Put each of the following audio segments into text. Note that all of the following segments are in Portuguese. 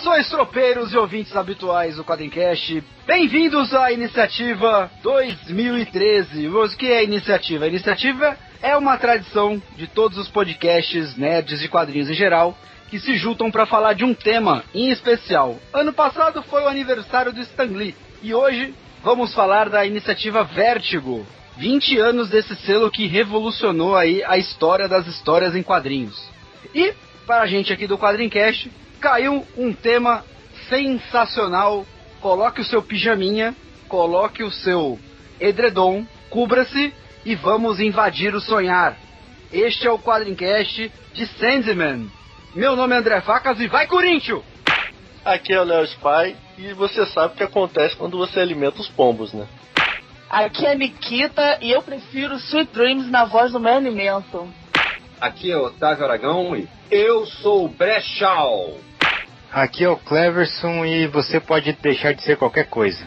Saudações, tropeiros e ouvintes habituais do Quadrincast. Bem-vindos à iniciativa 2013. Mas o que é a iniciativa? A iniciativa é uma tradição de todos os podcasts nerds de quadrinhos em geral que se juntam para falar de um tema em especial. Ano passado foi o aniversário do Stan Lee e hoje vamos falar da iniciativa Vértigo. 20 anos desse selo que revolucionou aí a história das histórias em quadrinhos. E para a gente aqui do Quadrincast, caiu um tema sensacional. Coloque o seu pijaminha, coloque o seu edredom, cubra-se e vamos invadir o sonhar. Este é o Quadrincast de Sandman. Meu nome é André Facas e vai Corinthians! Aqui é o Léo Spy e você sabe o que acontece quando você alimenta os pombos, né? Aqui é Nikita e eu prefiro Sweet Dreams na voz do meu alimento. Aqui é Otávio Aragão e eu sou o Brechal. Aqui é o Cleverson e você pode deixar de ser qualquer coisa.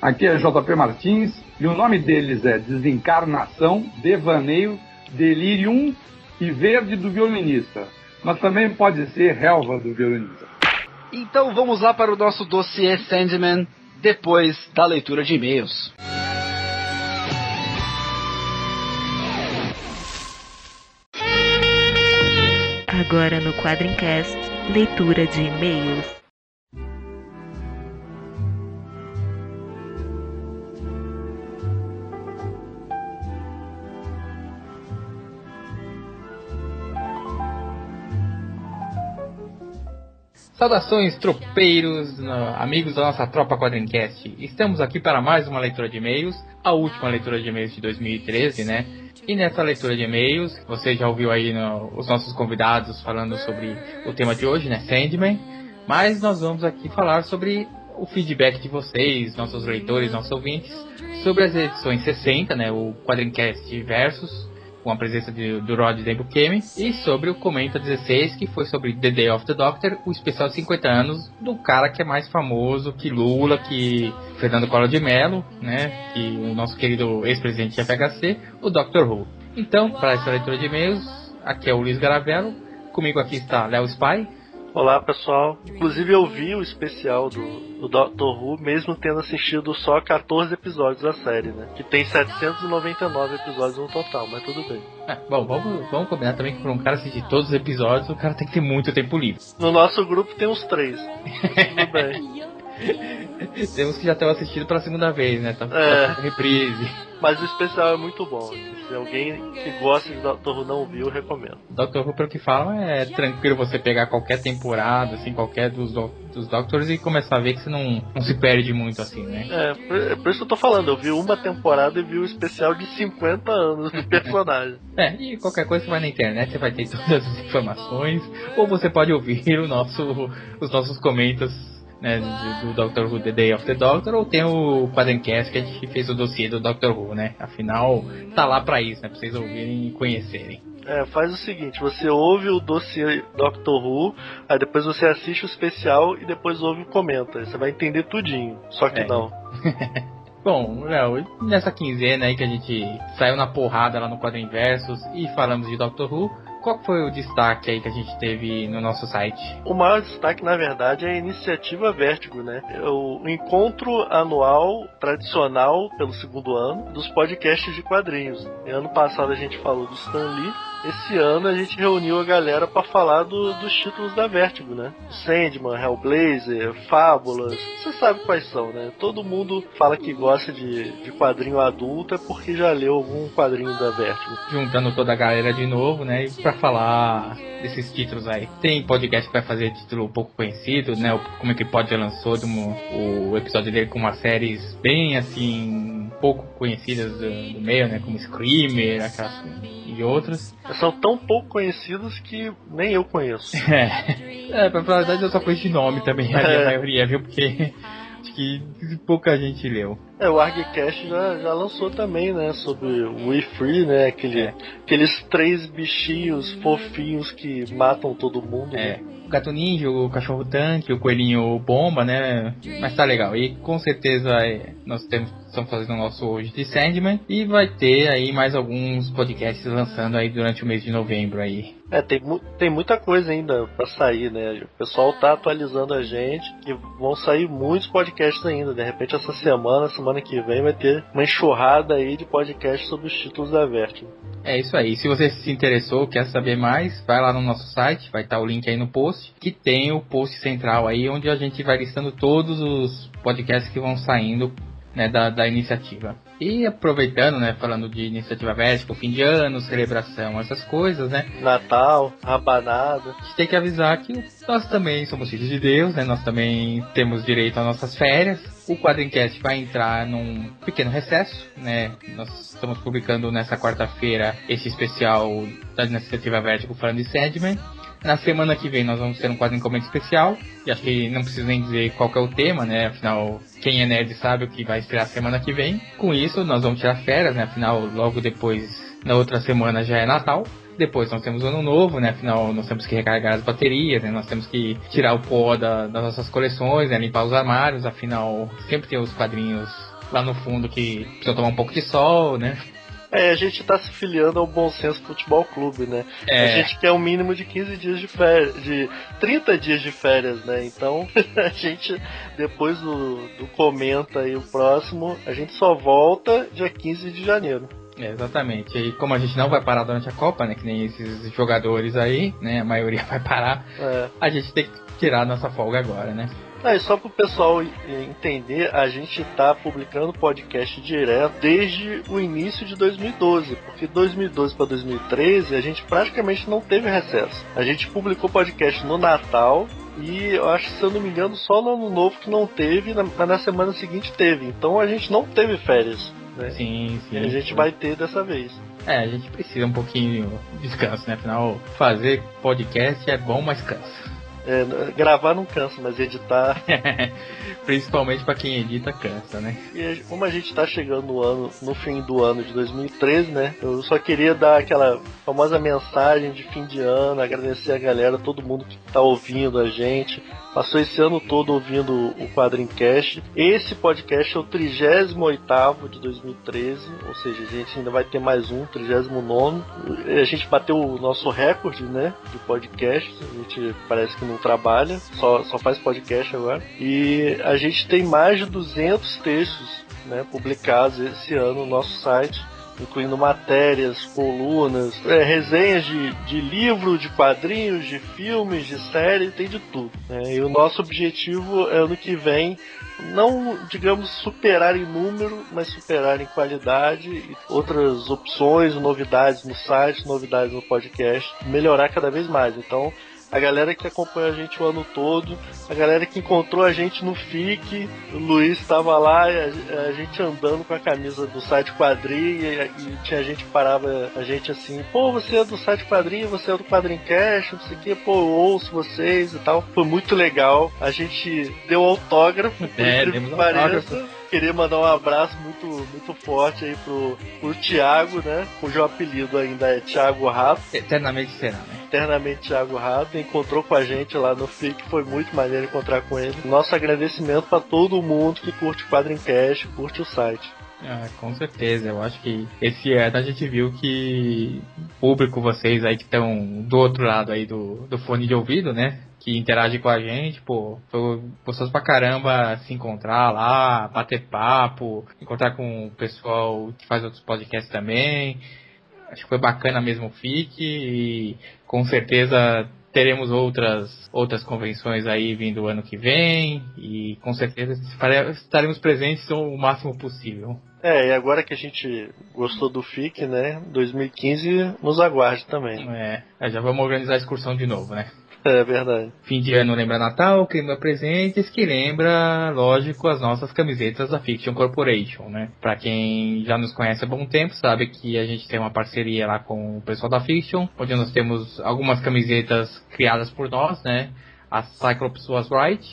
Aqui é JP Martins e o nome deles é Desencarnação, Devaneio, Delirium e Verde do Violinista. Mas também pode ser Relva do Violinista. Então vamos lá para o nosso dossiê Sandman depois da leitura de e-mails. Agora no Quadrincast, leitura de e-mails. Saudações, tropeiros, no- amigos da nossa tropa Quadrincast. Estamos aqui para mais uma leitura de e-mails, a última leitura de e-mails de 2013, né? E nessa leitura de e-mails, você já ouviu aí no- os nossos convidados falando sobre o tema de hoje, né? Sandman. Mas nós vamos aqui falar sobre o feedback de vocês, nossos leitores, nossos ouvintes, sobre as edições 60, né? O Quadrincast Versus, com a presença de, do Rod Dembukemi, e sobre o Comenta 16, que foi sobre The Day of the Doctor, o especial de 50 anos do cara que é mais famoso que Lula, que Fernando Collor de Mello, né, que o nosso querido ex-presidente de FHC, o Dr. Who. Então, para essa leitura de e-mails, aqui é o Luiz Garavello, comigo aqui está Léo Spy, Olá pessoal, inclusive eu vi o especial do, do Doctor Who, mesmo tendo assistido só 14 episódios da série, né? Que tem 799 episódios no total, mas tudo bem. Ah, bom, vamos, vamos combinar também que para um cara assistir todos os episódios, o cara tem que ter muito tempo livre. No nosso grupo tem uns três. tudo bem. Temos que já ter assistido pela segunda vez, né? Tá É. tá reprise. Mas o especial é muito bom. Se alguém que gosta de Doctor Who não viu, eu recomendo. Doctor Who, pelo que falam, é tranquilo você pegar qualquer temporada, assim, qualquer dos, do- dos Doctors e começar a ver que você não, não se perde muito, assim, né? É, por, é por isso que eu tô falando, eu vi uma temporada e vi o especial de 50 anos do personagem. É, e qualquer coisa você vai na internet, você vai ter todas as informações, ou você pode ouvir o nosso, os nossos comentários né, do Doctor Who The Day of the Doctor, ou tem o Quadrencast que a gente fez o dossiê do Doctor Who, né? Afinal, tá lá pra isso, né? Pra vocês ouvirem e conhecerem. É, faz o seguinte, você ouve o dossiê Doctor Who, aí depois você assiste o especial e depois ouve e comenta. Você vai entender tudinho. Só que É. não. Bom, Léo, nessa quinzena aí que a gente saiu na porrada lá no Quadro Versus e falamos de Doctor Who, qual foi o destaque aí que a gente teve no nosso site? O maior destaque, na verdade, é a iniciativa Vértigo, né? É o encontro anual tradicional pelo segundo ano dos podcasts de quadrinhos. Ano passado a gente falou do Stan Lee. Esse ano a gente reuniu a galera para falar do- dos títulos da Vértigo, né? Sandman, Hellblazer, Fábulas. Você sabe quais são, né? Todo mundo fala que gosta de, de quadrinho adulto é porque já leu algum quadrinho da Vértigo. Juntando toda a galera de novo, né? E pra falar desses títulos aí. Tem podcast vai fazer título pouco conhecido, né? O Como é que pode lançou um- o episódio dele com umas séries bem assim pouco conhecidas do, do meio, né? Como Screamer, aquelas, e outras. São tão pouco conhecidos que nem eu conheço. É, é pra falar a verdade eu só conheço de nome também, a É. maioria, viu? Porque acho que pouca gente leu. É, o ArgCast já, já lançou também, né? Sobre o We Free, né? Aquele, Aqueles três bichinhos fofinhos que matam todo mundo. É. né? O gato ninja, o cachorro tanque, o coelhinho bomba, né? Mas tá legal. E com certeza é, nós temos, estamos fazendo o nosso hoje de Sandman. E vai ter aí mais alguns podcasts lançando aí durante o mês de novembro aí. É, tem, mu- tem muita coisa ainda pra sair, né? O pessoal tá atualizando a gente e vão sair muitos podcasts ainda. De repente, essa semana, semana que vem, vai ter uma enxurrada aí de podcasts sobre os títulos da Vertigo. É isso aí. Se você se interessou, quer saber mais, vai lá no nosso site, vai estar o link aí no post, que tem o post central aí, onde a gente vai listando todos os podcasts que vão saindo né, da, da iniciativa. E aproveitando, né, falando de iniciativa Vertical, fim de ano, celebração, essas coisas, né? Natal, rabanada. A gente tem que avisar que nós também somos filhos de Deus, né? Nós também temos direito às nossas férias. O Quadrincast vai entrar num pequeno recesso, né? Nós estamos publicando nessa quarta-feira esse especial da Iniciativa Vertical falando de Sandman. Na semana que vem nós vamos ter um quadro em comento especial. E acho que não preciso nem dizer qual é o tema, né? Afinal, quem é nerd sabe o que vai esperar semana que vem. Com isso, nós vamos tirar férias, né? Afinal, logo depois, na outra semana já é Natal. Depois nós temos o ano novo, né? Afinal, nós temos que recarregar as baterias, né? Nós temos que tirar o pó da- das nossas coleções, né? Limpar os armários. Afinal, sempre tem os quadrinhos lá no fundo que precisam tomar um pouco de sol, né? É, a gente tá se filiando ao Bom Senso Futebol Clube, né? É. A gente quer um mínimo de 15 dias de férias, de 30 dias de férias, né? Então, a gente, depois do, do comenta aí o próximo, a gente só volta dia 15 de janeiro. É, exatamente. E como a gente não vai parar durante a Copa, né? Que nem esses jogadores aí, né? A maioria vai parar. É. A gente tem que tirar a nossa folga agora, né? Ah, e só pro pessoal e- entender, a gente tá publicando podcast direto desde o início de 2012, porque 2012 para 2013 a gente praticamente não teve recesso. A gente publicou podcast no Natal e eu acho, se eu não me engano, só no Ano Novo que não teve, mas na semana seguinte teve. Então a gente não teve férias. Né? Sim, sim. E a gente vai ter dessa vez. É, a gente precisa um pouquinho de descanso, né? Afinal, fazer podcast é bom, mas cansa. É, gravar não cansa, mas editar. Principalmente pra quem edita, cansa, né? E como a gente tá chegando no ano, no fim do ano de 2013, né? Eu só queria dar aquela famosa mensagem de fim de ano, agradecer a galera, todo mundo que tá ouvindo a gente. Passou esse ano todo ouvindo o Quadrincast. Esse podcast é o 38 de 2013, ou seja, a gente ainda vai ter mais um, 39. A gente bateu o nosso recorde, né? De podcast. A gente parece que não trabalha, só, só faz podcast agora. E a gente tem mais de 200 textos né, publicados esse ano no nosso site incluindo matérias, colunas, é, resenhas de, de livro, de quadrinhos, de filmes, de série, tem de tudo. né? E o nosso objetivo é ano que vem não, digamos, superar em número, mas superar em qualidade e outras opções, novidades no site, novidades no podcast, melhorar cada vez mais. Então, a galera que acompanha a gente o ano todo, a galera que encontrou a gente no FIC, o Luiz estava lá, a, a gente andando com a camisa do site quadrinho, e, e tinha gente que parava a gente assim, pô, você é do site quadrinho, você é do Quadrincast, não sei o que, pô, eu ouço vocês e tal. Foi muito legal. A gente deu autógrafo, por É, incrível que pareça. autógrafo. Queria mandar um abraço muito, muito forte aí pro, pro Thiago, né? Cujo apelido ainda é Thiago Rato Eternamente será, né? eternamente Thiago Rato, encontrou com a gente lá no FIC, foi muito maneiro encontrar com ele. Nosso agradecimento para todo mundo que curte o Quadrincast, curte o site. Ah, com certeza, eu acho que esse ano a gente viu que público, vocês aí que estão do outro lado aí do, do fone de ouvido, né? Que interage com a gente, pô, foi gostoso pra caramba se encontrar lá, bater papo, encontrar com o pessoal que faz outros podcasts também. Acho que foi bacana mesmo o FIC e com certeza teremos outras outras convenções aí vindo ano que vem e com certeza estaremos presentes o máximo possível. É, e agora que a gente gostou do FIC, né? 2015 nos aguarde também. É, já vamos organizar a excursão de novo, né? É verdade. Fim de ano lembra Natal, clima presentes, que lembra, lógico, as nossas camisetas da Fiction Corporation, né? Pra quem já nos conhece há bom tempo, sabe que a gente tem uma parceria lá com o pessoal da Fiction, onde nós temos algumas camisetas criadas por nós, né? A Cyclops Was Right,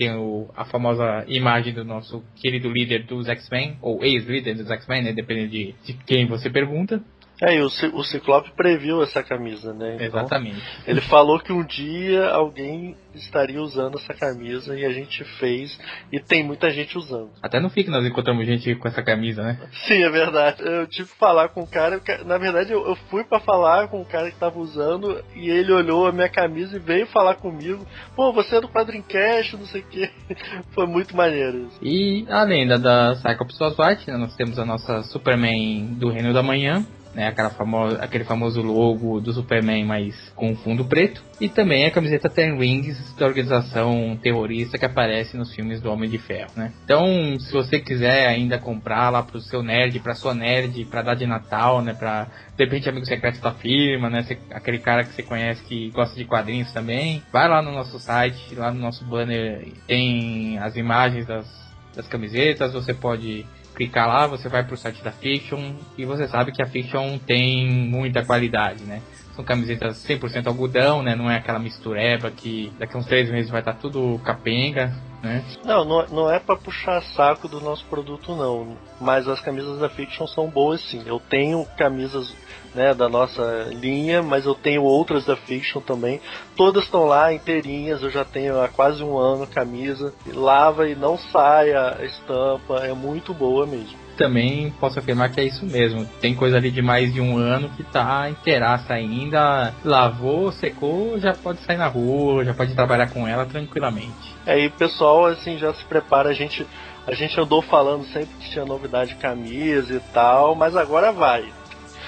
tem o, a famosa imagem do nosso querido líder dos X-Men, ou ex-líder dos X-Men, né? Dependendo de, de quem você pergunta. É, e o, o Ciclope previu essa camisa, né? Então, Exatamente. Ele falou que um dia alguém estaria usando essa camisa e a gente fez e tem muita gente usando. Até no FIC nós encontramos gente com essa camisa, né? Sim, é verdade. Eu tive que falar com o cara. Na verdade, eu, eu fui pra falar com o cara que tava usando e ele olhou a minha camisa e veio falar comigo. Pô, você é do Quadrincast, não sei o que. Foi muito maneiro isso. E além da, da Cyclops Was White, né, nós temos a nossa Superman do Reino da Manhã, né, aquela famosa, aquele famoso logo do Superman, mas com fundo preto. E também a camiseta Ten Rings da organização terrorista que aparece nos filmes do Homem de Ferro, né? Então, se você quiser ainda comprar lá pro seu nerd, pra sua nerd, pra dar de Natal, né? Pra, de repente, amigo secreto da firma, né? Aquele cara que você conhece que gosta de quadrinhos também. Vai lá no nosso site, lá no nosso banner tem as imagens das, das camisetas, você pode clicar lá, você vai pro site da Fiction e você sabe que a Fiction tem muita qualidade, né? São camisetas 100% algodão, né? Não é aquela mistureba que daqui a uns três meses vai estar tudo capenga, né? Não, não, não é pra puxar saco do nosso produto, não. Mas as camisas da Fiction são boas, sim. Eu tenho camisas né, da nossa linha, mas eu tenho outras da Fiction também. Todas estão lá inteirinhas. Eu já tenho há quase um ano a camisa. Lava e não sai a estampa. É muito boa mesmo. Também posso afirmar que é isso mesmo. Tem coisa ali de mais de um ano que tá inteiraça ainda. Lavou, secou, já pode sair na rua, já pode trabalhar com ela tranquilamente. Aí o pessoal assim já se prepara, a gente a gente andou falando sempre que tinha novidade de camisa e tal, mas agora vai.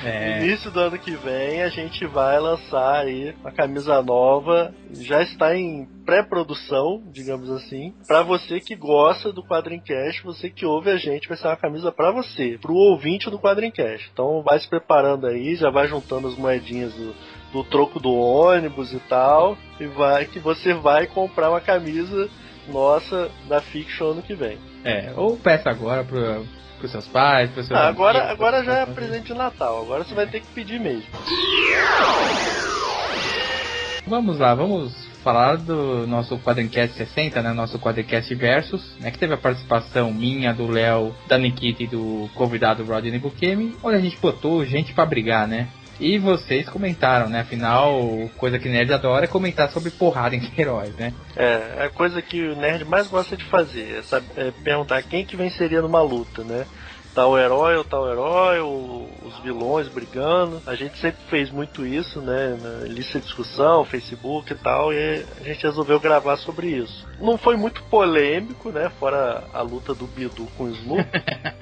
É. Início do ano que vem a gente vai lançar aí uma camisa nova, já está em pré-produção, digamos assim. Pra você que gosta do Quadrincast, você que ouve a gente, vai ser uma camisa pra você, pro ouvinte do Quadrincast. Então vai se preparando aí, já vai juntando as moedinhas do, do troco do ônibus e tal, e vai que você vai comprar uma camisa nossa da Fiction ano que vem. É, ou peça agora pro, seus pais, seus Ah, agora, amigos, agora já é presente de Natal, agora você vai ter que pedir mesmo. Vamos lá, vamos falar do nosso Quadrincast 60, né? Nosso Quadrincast Versus, né? Que teve a participação minha, do Léo, da Nikita e do convidado Rodney Bukemi, onde a gente botou gente pra brigar, né? E vocês comentaram, né? Afinal, coisa que nerd adora é comentar sobre porrada em heróis, né? É, é a coisa que o nerd mais gosta de fazer, é, saber, é perguntar quem que venceria numa luta, né? Tal herói ou tal herói, ou os vilões brigando. A gente sempre fez muito isso, né? Na lista de discussão, Facebook e tal, e a gente resolveu gravar sobre isso. Não foi muito polêmico, né? Fora a luta do Bidu com o Snoop.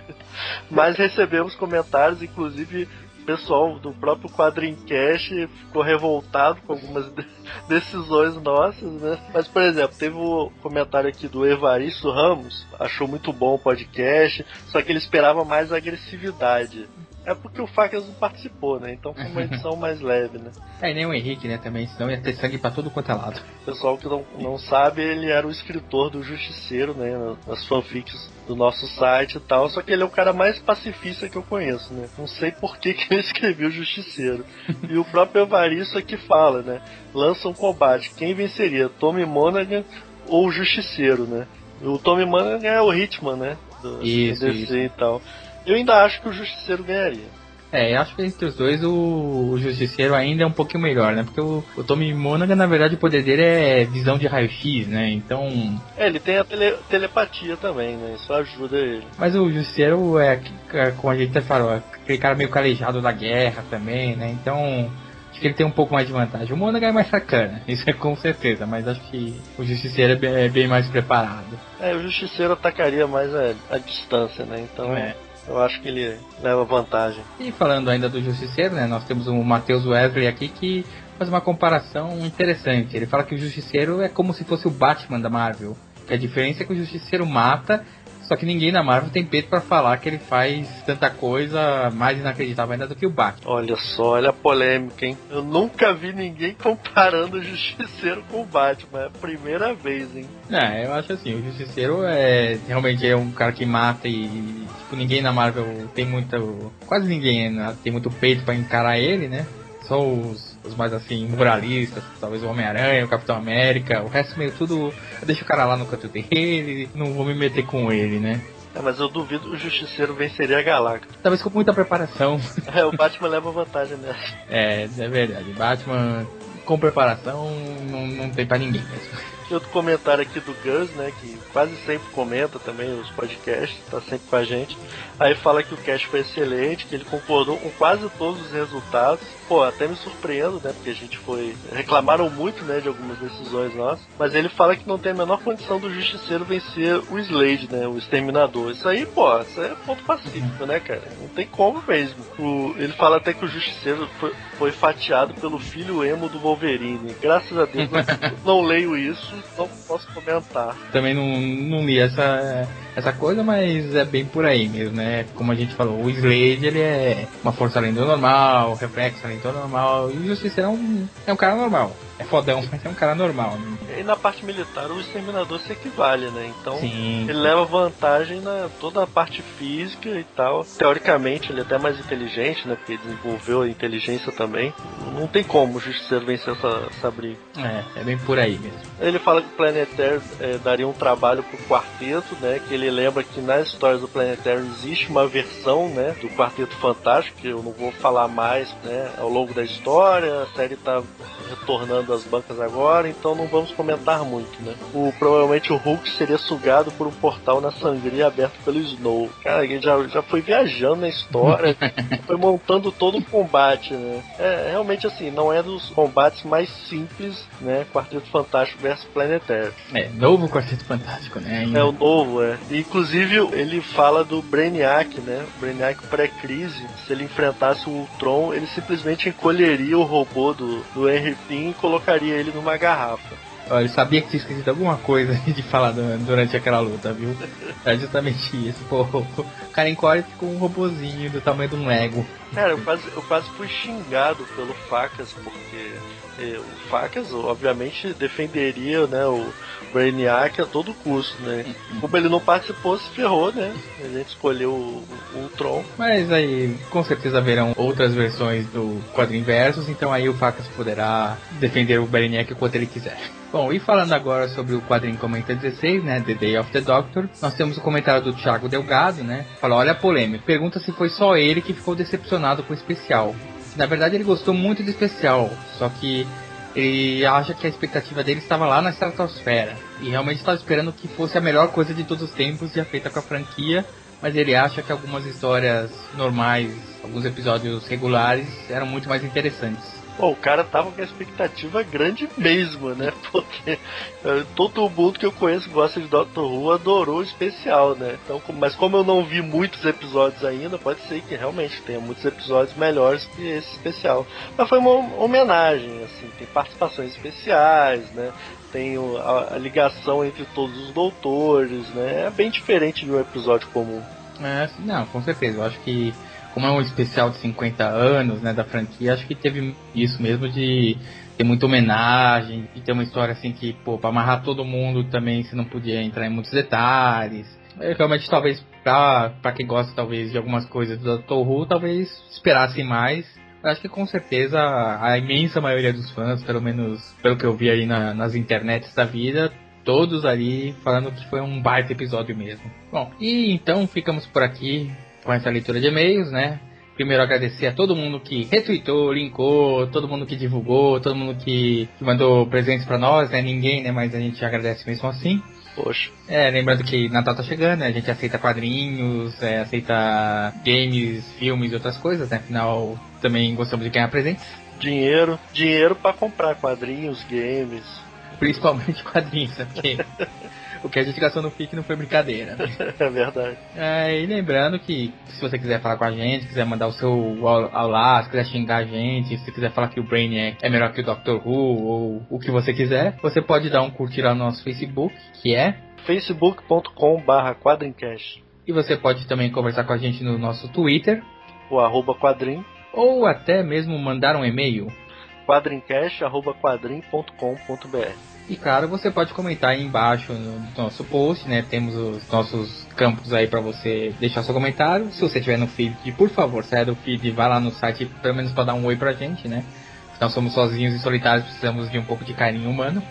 Mas recebemos comentários, inclusive pessoal do próprio Quadrincast ficou revoltado com algumas de- decisões nossas, né? Mas, por exemplo, teve o comentário aqui do Evaristo Ramos, achou muito bom o podcast, só que ele esperava mais agressividade. É porque o Facas não participou, né? Então foi uma edição mais leve, né? É, e nem o Henrique, né? Também, senão ia ter sangue pra todo quanto é lado. O pessoal que não, não sabe, ele era o escritor do Justiceiro, né? Nas fanfics do nosso site e tal. Só que ele é o cara mais pacifista que eu conheço, né? Não sei por que, que ele escreveu o Justiceiro. e o próprio Evaristo aqui fala, né? Lança um combate. Quem venceria? Tommy Monaghan ou o Justiceiro, né? O Tommy Monaghan é o Hitman, né? Do Isso, DC isso. e tal. Eu ainda acho que o Justiceiro ganharia. É, eu acho que entre os dois o, o Justiceiro ainda é um pouquinho melhor, né? Porque o, o Tommy Monaghan, na verdade, o poder dele é visão de raio-x, né? Então. É, ele tem a tele- telepatia também, né? Isso ajuda ele. Mas o Justiceiro é, é, como a gente até falou, é aquele cara meio calejado da guerra também, né? Então. Acho que ele tem um pouco mais de vantagem. O Monaghan é mais sacana, isso é com certeza, mas acho que o Justiceiro é bem, é bem mais preparado. É, o Justiceiro atacaria mais a, a distância, né? Então É. eu acho que ele leva vantagem. E falando ainda do Justiceiro, né? Nós temos o Matheus Wesley aqui que faz uma comparação interessante. Ele fala que o Justiceiro é como se fosse o Batman da Marvel. Que a diferença é que o Justiceiro mata, Só que ninguém na Marvel tem peito pra falar que ele faz tanta coisa mais inacreditável ainda do que o Batman. Olha só, olha a polêmica, hein? Eu nunca vi ninguém comparando o Justiceiro com o Batman. É a primeira vez, hein? É, eu acho assim, o Justiceiro é realmente é um cara que mata e tipo, ninguém na Marvel tem muito. Quase ninguém né, tem muito peito pra encarar ele, né? Só os, os mais assim, muralistas, talvez o Homem-Aranha, o Capitão América, o resto meio tudo. Eu deixo o cara lá no canto dele, não vou me meter com ele, né? É, mas eu duvido que o Justiceiro venceria a Galactus. Talvez com muita preparação. É, o Batman leva vantagem nessa. É, é verdade. Batman com preparação não, não tem pra ninguém mesmo. Tem outro comentário aqui do Gus, né? Que quase sempre comenta também os podcasts, tá sempre com a gente. Aí fala que o cast foi excelente, que ele concordou com quase todos os resultados. Pô, até me surpreendo, né? Porque a gente foi. Reclamaram muito, né? De algumas decisões nossas. Mas ele fala que não tem a menor condição do Justiceiro vencer o Slade, né? O Exterminador. Isso aí, pô, isso aí é ponto pacífico, né, cara? Não tem como mesmo. O... ele fala até que o Justiceiro foi, foi fatiado pelo filho emo do Wolverine. Graças a Deus, não leio isso, não posso comentar. Também não, não li essa, essa coisa, mas é bem por aí mesmo, né? Como a gente falou, o Slade ele é uma força além do normal, reflexo além do normal, e o Justiceiro é um, é um cara normal. É fodão, mas é um cara normal. Né? E na parte militar o Exterminador se equivale, né? Então Sim. ele leva vantagem na toda a parte física e tal. Teoricamente ele é até mais inteligente, né? Porque desenvolveu a inteligência também. Não tem como o Justiceiro vencer essa, essa briga. É, é bem por aí mesmo. Ele fala que o Planetário é, daria um trabalho pro quarteto, né? Que ele lembra que nas histórias do Planetário existe uma versão, né? Do Quarteto Fantástico, que eu não vou falar mais, né? Ao longo da história, a série tá retornando às bancas agora, então não vamos comentar muito, né? O, provavelmente o Hulk seria sugado por um portal na sangria aberto pelo Snow. Cara, ele já, já foi viajando na história, foi montando todo o combate, né? É, realmente assim, não é dos combates mais simples, né? Quarteto Fantástico versus Planetário. É, novo Quarteto Fantástico, né? Ainda. É o novo, é. Inclusive, ele fala do Brainiac, né? O Brainiac pré-crise. Se ele enfrentasse o Ultron, ele simplesmente encolheria o robô do, do Henry Pym e colocaria ele numa garrafa. Olha, eu sabia que tinha esquecido alguma coisa de falar durante aquela luta, viu? É justamente isso. Pô, o cara encolhe com um robozinho do tamanho de um Lego. Cara, eu quase, eu quase fui xingado pelo Facas, porque eh, o Facas, obviamente, defenderia né, o Brainiac a todo custo, né? Como ele não participou, se ferrou, né? A gente escolheu o, o Ultron. Mas aí, com certeza haverão outras versões do quadrinho versus, então aí o Facas poderá defender o Brainiac quanto ele quiser. Bom, e falando agora sobre o quadrinho Comenta 16, né, The Day of the Doctor, nós temos o comentário do Thiago Delgado, né, fala, olha a polêmica, pergunta se foi só ele que ficou decepcionado com o especial. Na verdade ele gostou muito do especial, só que ele acha que a expectativa dele estava lá na estratosfera, e realmente estava esperando que fosse a melhor coisa de todos os tempos já feita com a franquia, mas ele acha que algumas histórias normais, alguns episódios regulares eram muito mais interessantes. O cara tava com a expectativa grande mesmo, né? Porque uh, todo mundo que eu conheço que gosta de Doctor Who adorou o especial, né? Então, mas como eu não vi muitos episódios ainda, pode ser que realmente tenha muitos episódios melhores que esse especial. Mas foi uma homenagem, assim, tem participações especiais, né? Tem a, a ligação entre todos os doutores, né? É bem diferente de um episódio comum. É, não, com certeza. Eu acho que como é um especial de 50 anos, né, da franquia, acho que teve isso mesmo de ter muita homenagem, e ter uma história assim que, pô, pra amarrar todo mundo também você não podia entrar em muitos detalhes. É, realmente, talvez, pra, pra quem gosta, talvez, de algumas coisas do Dr. Who, talvez esperasse mais. Eu acho que com certeza a imensa maioria dos fãs, pelo menos pelo que eu vi aí na, nas internets da vida, todos ali falando que foi um baita episódio mesmo. Bom, e então ficamos por aqui com essa leitura de e-mails, né? Primeiro agradecer a todo mundo que retweetou, linkou, todo mundo que divulgou, todo mundo que, que mandou presentes para nós, né? Ninguém, né? Mas a gente agradece mesmo assim. Poxa. É, lembrando que Natal tá chegando, né? A gente aceita quadrinhos, é, aceita games, filmes e outras coisas, né? Afinal, também gostamos de ganhar presentes. Dinheiro, dinheiro para comprar quadrinhos, games. Principalmente quadrinhos, né? Porque o que a gente gastou no FIC não foi brincadeira. Né? é verdade. É, e lembrando que se você quiser falar com a gente, quiser mandar o seu olá, se quiser xingar a gente, se quiser falar que o Brainiac é melhor que o Doctor Who, ou o que você quiser, você pode dar um curtir lá no nosso Facebook, que é facebook.com barra quadrincast. E você pode também conversar com a gente no nosso Twitter. O arroba quadrim. Ou até mesmo mandar um e-mail. quadrincast.quadrim.com.br E claro, você pode comentar aí embaixo no nosso post, né? Temos os nossos campos aí para você deixar seu comentário. Se você estiver no feed, por favor, saia do feed e vá lá no site, pelo menos para dar um oi pra gente, né? Nós somos sozinhos e solitários, precisamos de um pouco de carinho humano.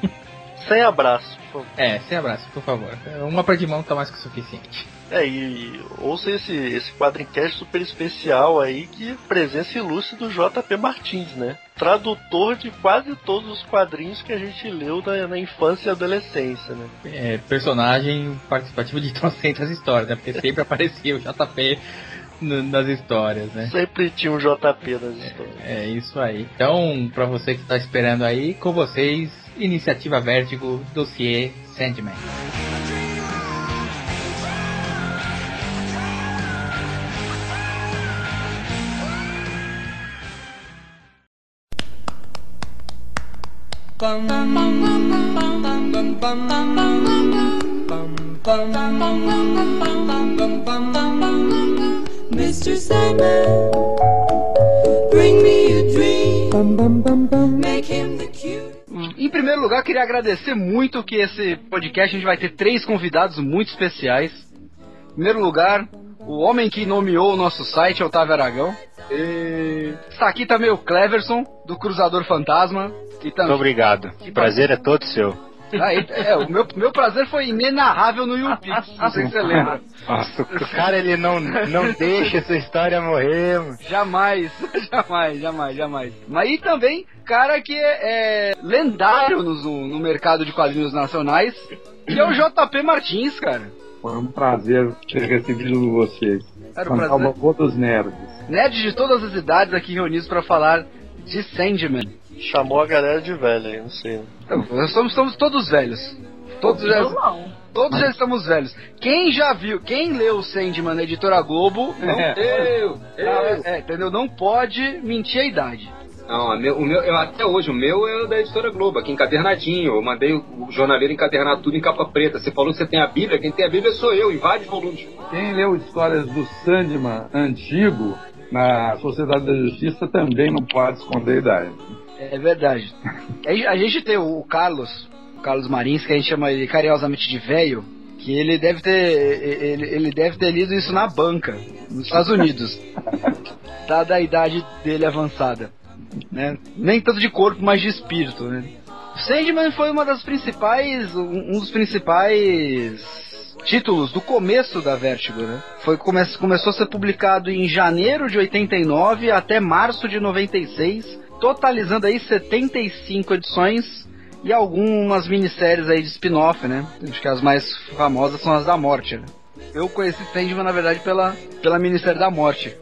Sem abraço. É, sem abraço, por favor. Uma par de mão tá mais que o suficiente. É, e ouça esse, esse quadrincast super especial aí, que presença ilustre do JP Martins, né? Tradutor de quase todos os quadrinhos que a gente leu na, na infância e adolescência, né? É, personagem participativo de trocentas histórias, né? Porque sempre aparecia o JP nas histórias, né? Sempre tinha um JP nas histórias. É, é isso aí. Então, pra você que tá esperando aí, com vocês, Iniciativa Vértigo, dossiê Sandman. Mr. Sandman, bring me a dream. Make him the cute. Em primeiro lugar, queria agradecer muito que esse podcast a gente vai ter três convidados muito especiais. Em primeiro lugar, o homem que nomeou o nosso site, Otávio Aragão. E... Está aqui também o Cleverson, do Cruzador Fantasma. E também... Muito obrigado. O prazer é todo seu. Ah, é, o meu, meu prazer foi inenarrável no YouPix, não sei se você lembra. Nossa, o cara ele não, não deixa essa história morrer. mano. Jamais, jamais, jamais, jamais. Mas e também, cara que é, é lendário no, no mercado de quadrinhos nacionais, que é o JP Martins, cara. Foi um prazer ter recebido vocês. Era um Cantar prazer. o dos nerds. Nerds de todas as idades aqui reunidos para falar de Sandman. Chamou a galera de velha aí, não sei. Então, Nós somos, somos todos velhos. Todos já, todos já estamos velhos. Quem já viu, quem leu Sandman na editora Globo, não, Eu, eu. é, entendeu? Não pode mentir a idade. Não, meu- o meu, eu, até hoje, o meu é o da editora Globo, aqui encadernadinho. Eu mandei o, o jornaleiro encadernar tudo em capa preta. Você falou que você tem a Bíblia, quem tem a Bíblia sou eu, em vários volumes. Quem leu histórias do Sandman antigo na Sociedade da Justiça também não pode esconder a idade. É verdade. A, a gente tem o Carlos, o Carlos Marins, que a gente chama ele carinhosamente de velho, que ele deve ter ele, ele deve ter lido isso na banca, nos Estados Unidos. tá da idade dele avançada, né? Nem tanto de corpo, mas de espírito, né? Sandman foi uma das principais, um dos principais títulos do começo da Vertigo, né? Foi come começou a ser publicado em janeiro de 89 até março de 96, totalizando aí 75 edições e algumas minisséries aí de spin-off, né? Acho que as mais famosas são as da Morte, né? Eu conheci Sandman, na verdade, pela, pela minissérie da Morte.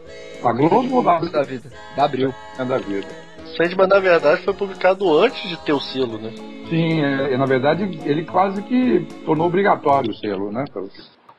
A Globo ou da, da vida? Da Abril. é da vida? Sandman, na verdade, foi publicado antes de ter o selo, né? Sim, é, na verdade ele quase que tornou obrigatório o selo, né?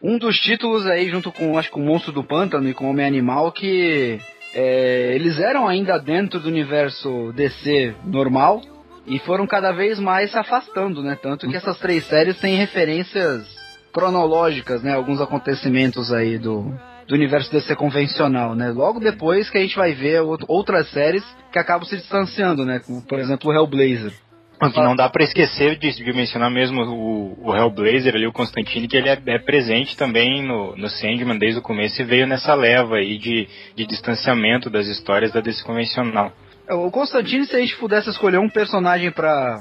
um dos títulos aí, junto com, acho que o Monstro do Pântano e com o Homem Animal, que é, eles eram ainda dentro do universo DC normal e foram cada vez mais se afastando, né? Tanto que essas três séries têm referências cronológicas, né? Alguns acontecimentos aí do, do universo DC convencional, né? Logo depois que a gente vai ver out- outras séries que acabam se distanciando, né? Como, por exemplo, o Hellblazer. Que não dá pra esquecer de, de mencionar mesmo o, o Hellblazer ali, o Constantine, que ele é, é presente também no, no Sandman desde o começo e veio nessa leva aí de, de distanciamento das histórias da DC convencional. É, O Constantine, se a gente pudesse escolher um personagem pra,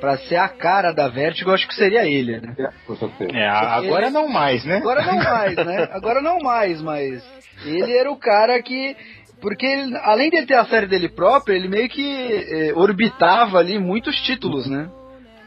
pra ser a cara da Vertigo, eu acho que seria ele, né? É, a- agora não mais, né? Agora não mais, né? Agora não mais, mas ele era o cara que. Porque ele, além de ter a série dele própria, ele meio que eh, orbitava ali muitos títulos, né?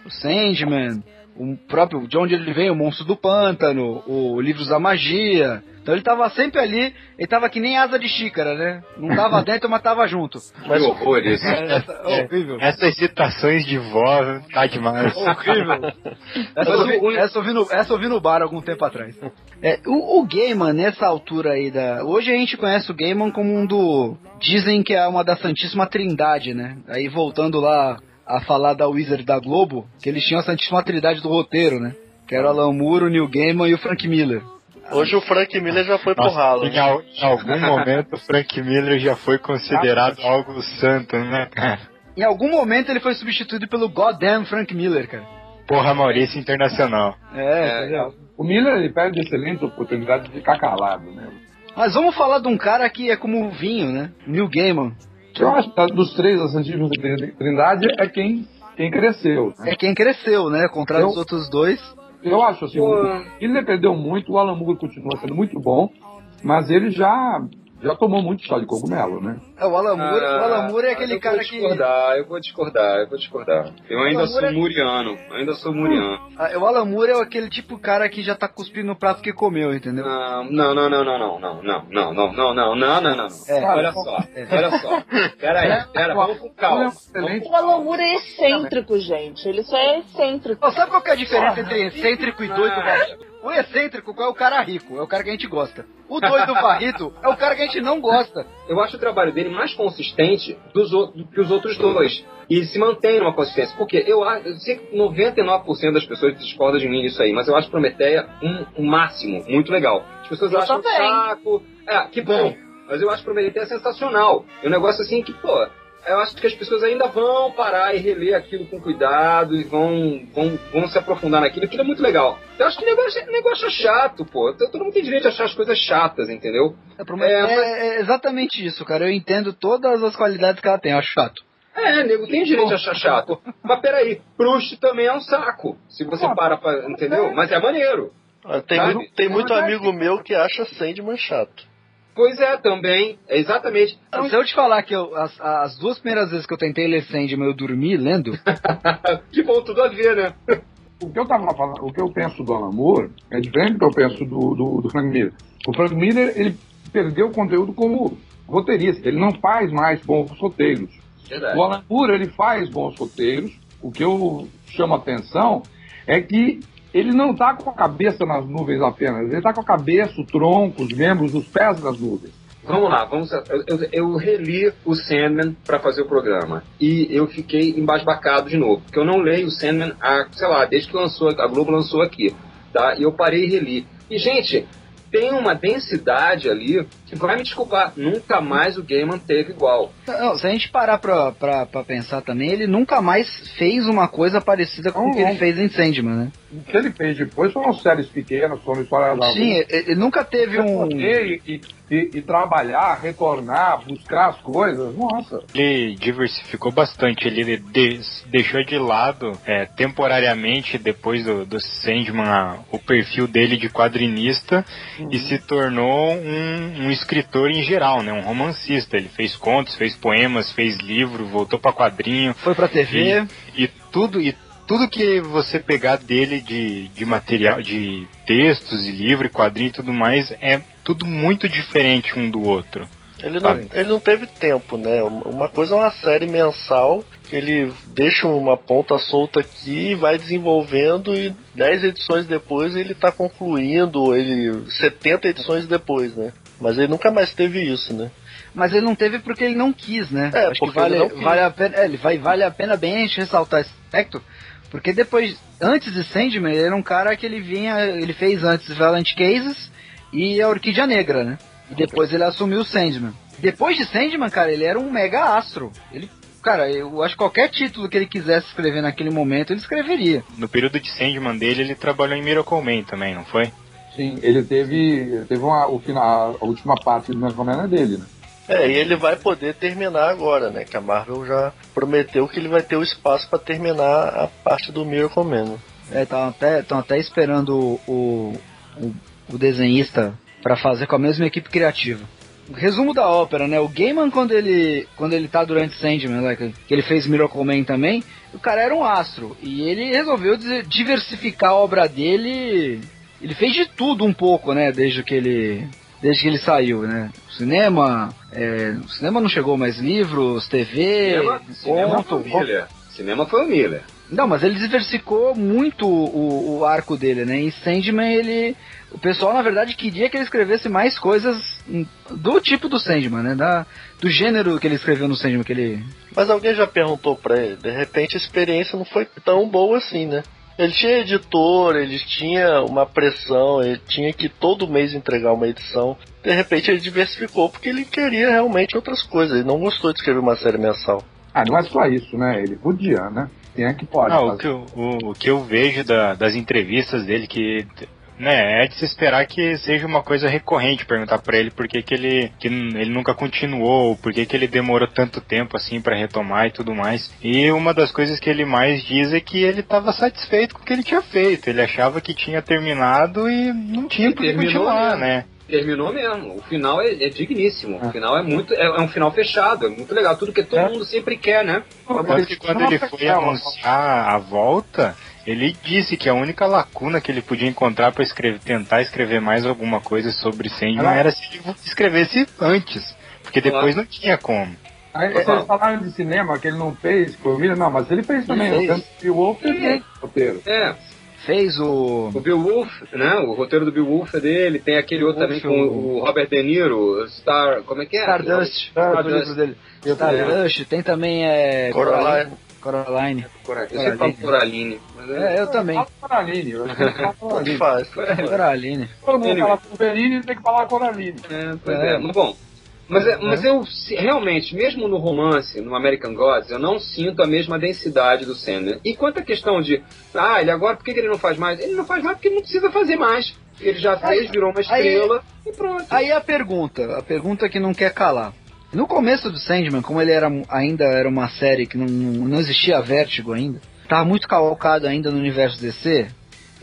O Sandman, o próprio de onde ele veio, o Monstro do Pântano, o Livros da Magia. Então ele tava sempre ali, ele tava que nem asa de xícara, né? Não tava dentro, mas tava junto. Mas que horror isso. É, horrível. Essas citações de voz tá demais. Horrível. Essa eu, vi, essa, eu vi no, essa eu vi no bar algum tempo atrás. É, o, o Gaiman, nessa altura aí da. Hoje a gente conhece o Gaiman como um do. Dizem que é uma da Santíssima Trindade, né? Aí voltando lá a falar da Wizard da Globo, que eles tinham a Santíssima Trindade do roteiro, né? Que era o Alan Moore, o Neil Gaiman e o Frank Miller. Hoje o Frank Miller já foi pro Nossa, ralo. em, al- em algum momento o Frank Miller já foi considerado algo santo, né, cara? Em algum momento ele foi substituído pelo goddamn Frank Miller, cara. Porra, Maurício Internacional. É, entendeu? O Miller ele perde excelente oportunidade de ficar calado, né? Mas vamos falar de um cara que é como o vinho, né? Neil Gaiman. Eu acho que dos três da Santíssima Trindade é quem, quem cresceu. Né? É quem cresceu, né? Contrário Eu- dos outros dois. Eu acho assim, o ele perdeu muito, o Alan Moore continua sendo muito bom, mas ele já, já tomou muito chá de cogumelo, né? É, o Alan Moore, Ah, o Alan Moore é aquele eu cara vou que. discordar, Eu vou discordar, eu vou discordar. Eu ainda sou é- muriano, ainda sou muriano. Ah, O Alan Moore é aquele tipo cara que já tá cuspindo no prato que comeu, entendeu? Não, não, não, não, não, não, não, não, não, não, não, não, não, não, não. É. Olha só, olha só. Pera aí, pera, vamos com calma. Vamos O Alan Moore é excêntrico, gente. Ele só é excêntrico. Ó, sabe qual que é a diferença entre excêntrico e doido varrido? O excêntrico é o cara rico, é o cara que a gente gosta. O doido varrido é o cara que a gente não gosta. Eu acho o trabalho dele mais consistente dos do que os outros dois. E se mantém numa consistência. Porque eu, acho- eu sei que 99% das pessoas discordam de mim nisso aí, mas eu acho Prometeia um, um máximo, muito legal. As pessoas Eu acham um também. saco. É, que bom. Mas eu acho Prometeia sensacional. É um negócio assim que, pô, eu acho que as pessoas ainda vão parar e reler aquilo com cuidado e vão, vão, vão se aprofundar naquilo. Aquilo é muito legal. Eu acho que o negócio, negócio é chato, pô. Todo mundo tem direito de achar as coisas chatas, entendeu? É, É, mas- é exatamente isso, cara. Eu entendo todas as qualidades que ela tem, eu acho chato. É, nego tem direito de achar chato. Mas peraí, Proust também é um saco. Se você para pra. Entendeu? Mas é maneiro. Ah, Tem, tem muito amigo meu que acha Sandman chato. Pois é, também. É exatamente. Se eu te falar que eu- as, as duas primeiras vezes que eu tentei ler Sandman eu dormi lendo, que bom, tudo a ver, né? O que eu tava falando, o que eu penso do Alan Moore é diferente do que eu penso do, do, do Frank Miller. O Frank Miller, ele perdeu o conteúdo como roteirista, ele não faz mais bons roteiros. Verdade. O Alan Moore, ele faz bons roteiros. O que eu chamo a atenção é que ele não está com a cabeça nas nuvens apenas, ele está com a cabeça, o tronco, os membros, os pés nas nuvens. Vamos lá, vamos. Eu, eu, reli o Sandman pra fazer o programa. E eu fiquei embasbacado de novo. Porque eu não leio o Sandman há, sei lá, desde que lançou, a Globo lançou aqui. Tá? E eu parei e reli. E, gente, tem uma densidade ali que vai me desculpar. Nunca mais o Gaiman teve igual. Não, se a gente parar pra, pra, pra pensar também, ele nunca mais fez uma coisa parecida com o que ele fez em Sandman, né? O que ele fez depois foram séries pequenas, foram histórias da Sim, ele, ele nunca teve um. E, e, e trabalhar, retornar, buscar as coisas, nossa. Ele diversificou bastante, ele de- deixou de lado é, temporariamente, depois do, do Sandman, a- o perfil dele de quadrinista e se tornou um, um escritor em geral, né? um romancista. Ele fez contos, fez poemas, fez livro, voltou pra quadrinho. Foi pra TV. E, e tudo, e tudo que você pegar dele de, de material, de textos e livro, e quadrinho e tudo mais, é tudo muito diferente um do outro. Ele não, ele não teve tempo, né? Uma coisa é uma série mensal que ele deixa uma ponta solta aqui e vai desenvolvendo e 10 edições depois ele tá concluindo, ele 70 edições depois, né? Mas ele nunca mais teve isso, né? Mas ele não teve porque ele não quis, né? É, Acho que porque vale, ele não quis. vale a pena. é, ele vai, vale a pena bem a gente ressaltar esse aspecto. Porque depois, antes de Sandman, ele era um cara que ele vinha. Ele fez antes Valent Cases e a Orquídea Negra, né? E depois ele assumiu o Sandman. Depois de Sandman, cara, ele era um mega astro. Ele. Cara, eu acho que qualquer título que ele quisesse escrever naquele momento, ele escreveria. No período de Sandman dele, ele trabalhou em Miracle Man também, não foi? Sim, ele teve, teve uma, o final, a última parte do Mencomenda dele, né? É, e ele vai poder terminar agora, né? Que a Marvel já prometeu que ele vai ter o espaço para terminar a parte do Miracle Man. É, estão até, até esperando o, o, o- desenhista para fazer com a mesma equipe criativa. Resumo da ópera, né? O Gaiman, quando ele, quando ele tá durante Sandman, né, que ele fez Miracle Man também, o cara era um astro. E ele resolveu diversificar a obra dele. Ele fez de tudo um pouco, né? Desde que ele, desde que ele saiu, né? Cinema, é, o cinema não chegou mais livros, TV, Cinema, cinema foi o conto, Miller. Cinema foi o Miller. não, mas ele diversificou muito o, o arco dele, né? Em Sandman ele. O pessoal, na verdade, queria que ele escrevesse mais coisas do tipo do Sandman, né? Da, do gênero que ele escreveu no Sandman, que ele. Mas alguém já perguntou pra ele, de repente a experiência não foi tão boa assim, né? Ele tinha editor, ele tinha uma pressão, ele tinha que todo mês entregar uma edição. De repente ele diversificou porque ele queria realmente outras coisas. Ele não gostou de escrever uma série mensal. Ah, não é só isso, né? Ele podia, né? Quem é que pode? Não, o que, eu, o, o que eu vejo da- das entrevistas dele, que né, é de se esperar que seja uma coisa recorrente perguntar pra ele por que, que ele que ele nunca continuou, por que, que ele demorou tanto tempo assim pra retomar e tudo mais. E uma das coisas que ele mais diz é que ele estava satisfeito com o que ele tinha feito. Ele achava que tinha terminado e não tinha por que continuar, mesmo. né? Terminou mesmo. O final é, é digníssimo. O final é muito. É, é um final fechado, é muito legal. Tudo que todo mundo sempre quer, né? Que quando ele foi anunciar a volta, ele disse que a única lacuna que ele podia encontrar para escrever, tentar escrever mais alguma coisa sobre Sandman Ela- era se ele escrevesse antes, porque depois Claro. não tinha como. Aí vocês falaram de cinema que ele não fez, Cormilha, não, mas ele fez também. Ele O fez. Tanto que o fez roteiro. É. Fez o. O Bill Wolf, né? O roteiro do Bill Wolf é dele. Tem aquele outro também com o- o Robert De Niro, Star. Como é que é? Stardust, livro dele. Stardust, tem também é. Coraline. Coraline. Coraline. Eu sempre falo Coraline. Mas É, eu também. Fala Coraline. eu fala Coraline. faz. Coraline. Todo mundo Anyway. fala Wolverine tem que falar Coraline. É, pois é. Mas bom. Mas, é- mas eu realmente, mesmo no romance, no American Gods, eu não sinto a mesma densidade do Sandman. E quanto à questão de, ah, ele agora, por que que ele não faz mais? Ele não faz mais porque ele não precisa fazer mais. Ele já fez, virou uma estrela e pronto. Aí a pergunta, a pergunta que não quer calar. No começo do Sandman, como ele era ainda era uma série que não, não existia Vértigo ainda, estava muito calcado ainda no universo DC,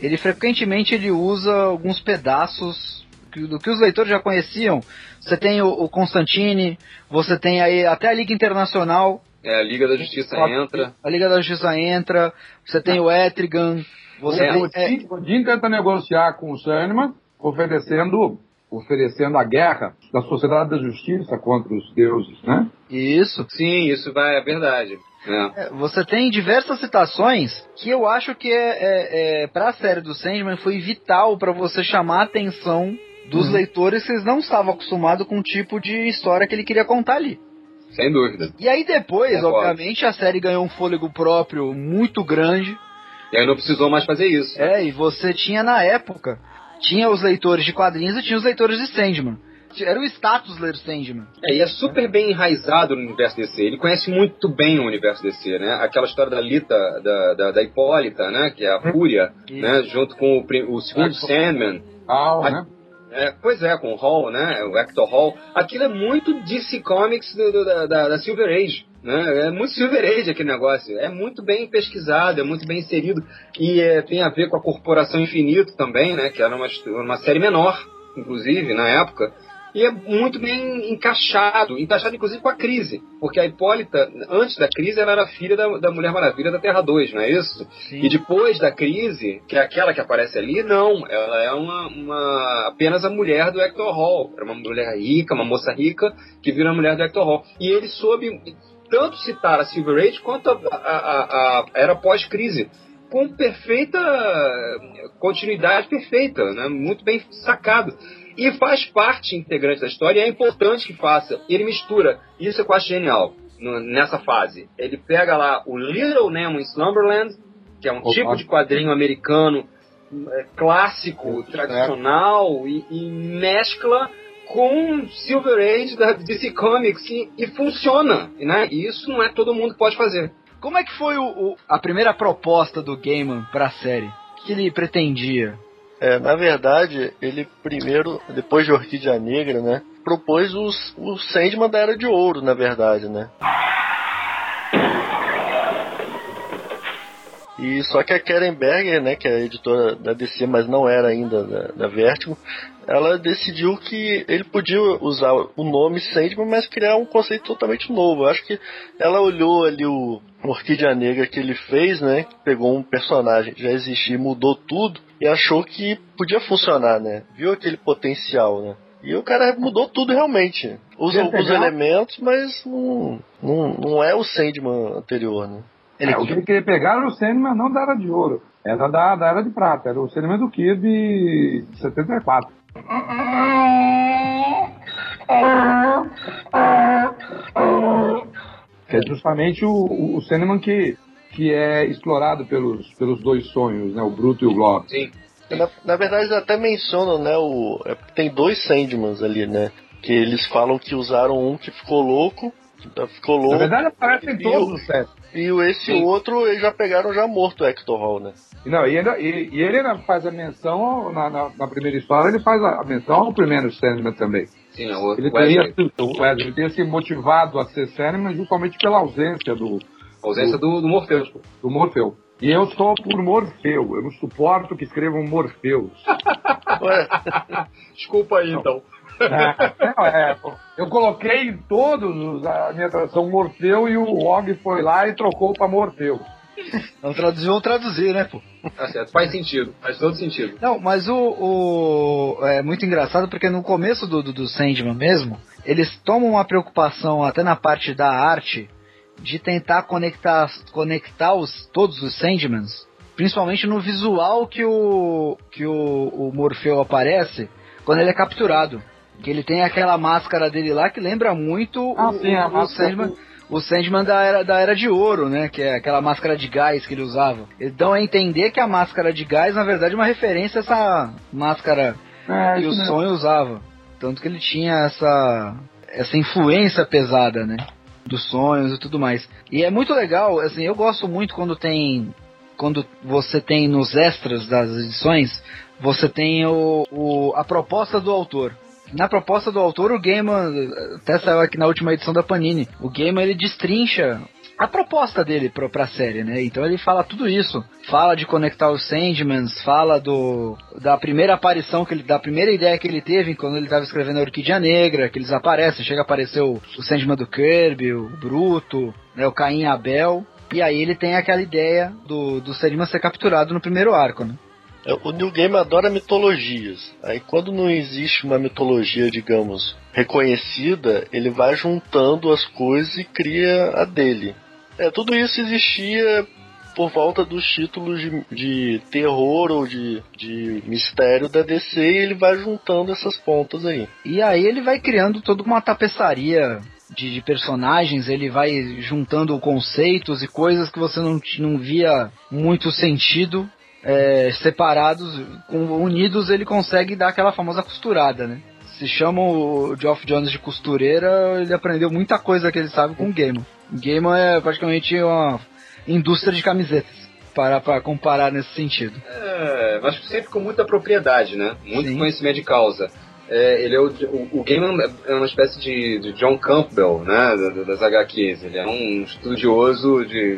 ele frequentemente ele usa alguns pedaços que- do que os leitores já conheciam. Você tem o, o Constantine, você tem aí até a Liga Internacional, É, a Liga da Justiça entra. a Liga da Justiça entra, você tem o Etrigan, você tem, é, o Odin tenta negociar com o Sandman, oferecendo, oferecendo a guerra da Sociedade da Justiça contra os deuses, né? isso. Sim, isso vai, é verdade. É. É, Você tem diversas citações que eu acho que é, é, é para a série do Sandman foi vital para você chamar a atenção dos Uhum. leitores que eles não estavam acostumados com o tipo de história que ele queria contar ali. Sem dúvida. E aí depois, Concordo. obviamente, a série ganhou um fôlego próprio muito grande. E aí não precisou mais fazer isso. É, e você tinha na época, tinha os leitores de quadrinhos e tinha os leitores de Sandman. Era o status ler Sandman. É, e é super bem enraizado no universo DC. Ele conhece muito bem o universo DC, né? Aquela história da Lita, da, da, da Hipólita, né? Que é a Fúria, né? Junto com o, o segundo Sandman. Ah, A- né? É, pois é, com o Hall, né? O Hector Hall. Aquilo é muito DC Comics do- do- da, da, da Silver Age. Né? É muito Silver Age aquele negócio. É muito bem pesquisado, é muito bem inserido. E é, tem a ver com a Corporação Infinito também, né? Que era uma, uma série menor, inclusive, na época. E é muito bem encaixado, encaixado inclusive com a crise. Porque a Hipólita, antes da crise, ela era filha da, da Mulher Maravilha da Terra 2, não é isso? E depois da crise, que é aquela que aparece ali, não. Ela é uma, uma- apenas a mulher do Hector Hall. Era uma mulher rica, uma moça rica, que vira a mulher do Hector Hall. E ele soube tanto citar a Silver Age quanto a, a- a- a era pós-crise. Com perfeita continuidade perfeita, né? muito bem sacado. E faz parte integrante da história e é importante que faça. Ele mistura, isso eu acho genial no- nessa fase. Ele pega lá o Little Nemo in Slumberland, que é um Opa. tipo de quadrinho americano é, clássico, tradicional, e, e mescla com Silver Age da DC Comics e, e funciona, né? E isso não é todo mundo que pode fazer. Como é que foi o, o- a primeira proposta do Gaiman pra série? O que ele pretendia? É, na verdade, ele primeiro, depois de Orquídea Negra, né, propôs os, o Sandman da Era de Ouro, na verdade, né. E só que a Karen Berger, né, que é a editora da DC, mas não era ainda da, da Vertigo, ela decidiu que ele podia usar o nome Sandman, mas criar um conceito totalmente novo. Eu acho que ela olhou ali o Orquídea Negra que ele fez, né, pegou um personagem que já existia e mudou tudo, e achou que podia funcionar, né, viu aquele potencial, né. E o cara mudou tudo realmente. Usa alguns pegar? elementos, mas não, não, não é o Sandman anterior, né. É, o que ele queria pegar era o Sandman não da Era de Ouro, era da, da Era de Prata, era o Sandman do Kid de 74. É justamente o, o, o Sandman que que é explorado pelos, pelos dois sonhos, né? O Bruto e o Globo. Sim. Na, na verdade, eles até mencionam, né? O, é, tem dois Sandmans ali, né? Que eles falam que usaram um que ficou louco. Ficou louco. Na verdade, aparecem e todos os sete. E o- esse Sim. outro, eles já pegaram já morto o Hector Hall, né? E Não, e, ainda, e, e ele ainda faz a menção, na, na, na primeira história, ele faz a, menção ao primeiro Sandman também. Sim, o Ele Wesley. teria, o Wesley, ele teria se motivado a ser Sandman justamente pela ausência do, A ausência do, do Morpheus. do Morfeu. E eu sou por Morfeu, eu não suporto que escrevam Morfeus. Ué, Desculpa aí, então. Não, é, eu coloquei em todos os- a minha tradução Morfeu e o Og foi lá e trocou para Morfeu. Não traduzir, vão traduzir, né, pô? Tá certo, faz sentido, faz todo sentido. Não, mas o, o- É muito engraçado porque no começo do, do, do Sandman mesmo, eles tomam uma preocupação até na parte da arte de tentar conectar, conectar os, todos os Sandmans, principalmente no visual que o, que o, o Morfeu aparece quando ele é capturado. Que ele tem aquela máscara dele lá que lembra muito Ah, o, sim, o máscara Sandman. O Sandman da era, da era de ouro, né? Que é aquela máscara de gás que ele usava. Dão a entender que a máscara de gás, na verdade, é uma referência a essa máscara É, que o mesmo. sonho usava. Tanto que ele tinha essa, essa influência pesada, né? Dos sonhos e tudo mais. E é muito legal, assim, eu gosto muito quando tem. Quando você tem nos extras das edições, você tem o, o- a proposta do autor. Na proposta do autor, o Gaiman, até saiu aqui na última edição da Panini, o Gaiman ele destrincha a proposta dele pra, pra série, né? Então ele fala tudo isso. Fala de conectar os Sandmans, fala do da primeira aparição, que ele, da primeira ideia que ele teve quando ele estava escrevendo a Orquídea Negra, que eles aparecem, chega a aparecer o, o Sandman do Kirby, o Bruto, né, o Caim Abel. E aí ele tem aquela ideia do, do Sandman ser capturado no primeiro arco, né? É, O New Game adora mitologias. Aí quando não existe uma mitologia, digamos, reconhecida, ele vai juntando as coisas e cria a dele. É, tudo isso existia por volta dos títulos de, de terror ou de, de mistério da DC e ele vai juntando essas pontas aí. E aí ele vai criando toda uma tapeçaria de, de personagens, ele vai juntando conceitos e coisas que você não, não via muito sentido é, separados, com- unidos ele consegue dar aquela famosa costurada, né? Se chama o Geoff Jones de costureira, ele aprendeu muita coisa que ele sabe com o Gaiman. O Gaiman é praticamente uma indústria de camisetas, para, para comparar nesse sentido. É, mas sempre com muita propriedade, né? Muito Sim. conhecimento de causa. É, ele é o, o, o Gaiman é uma espécie de, de John Campbell, né? da- Das HQs. Ele é um estudioso de.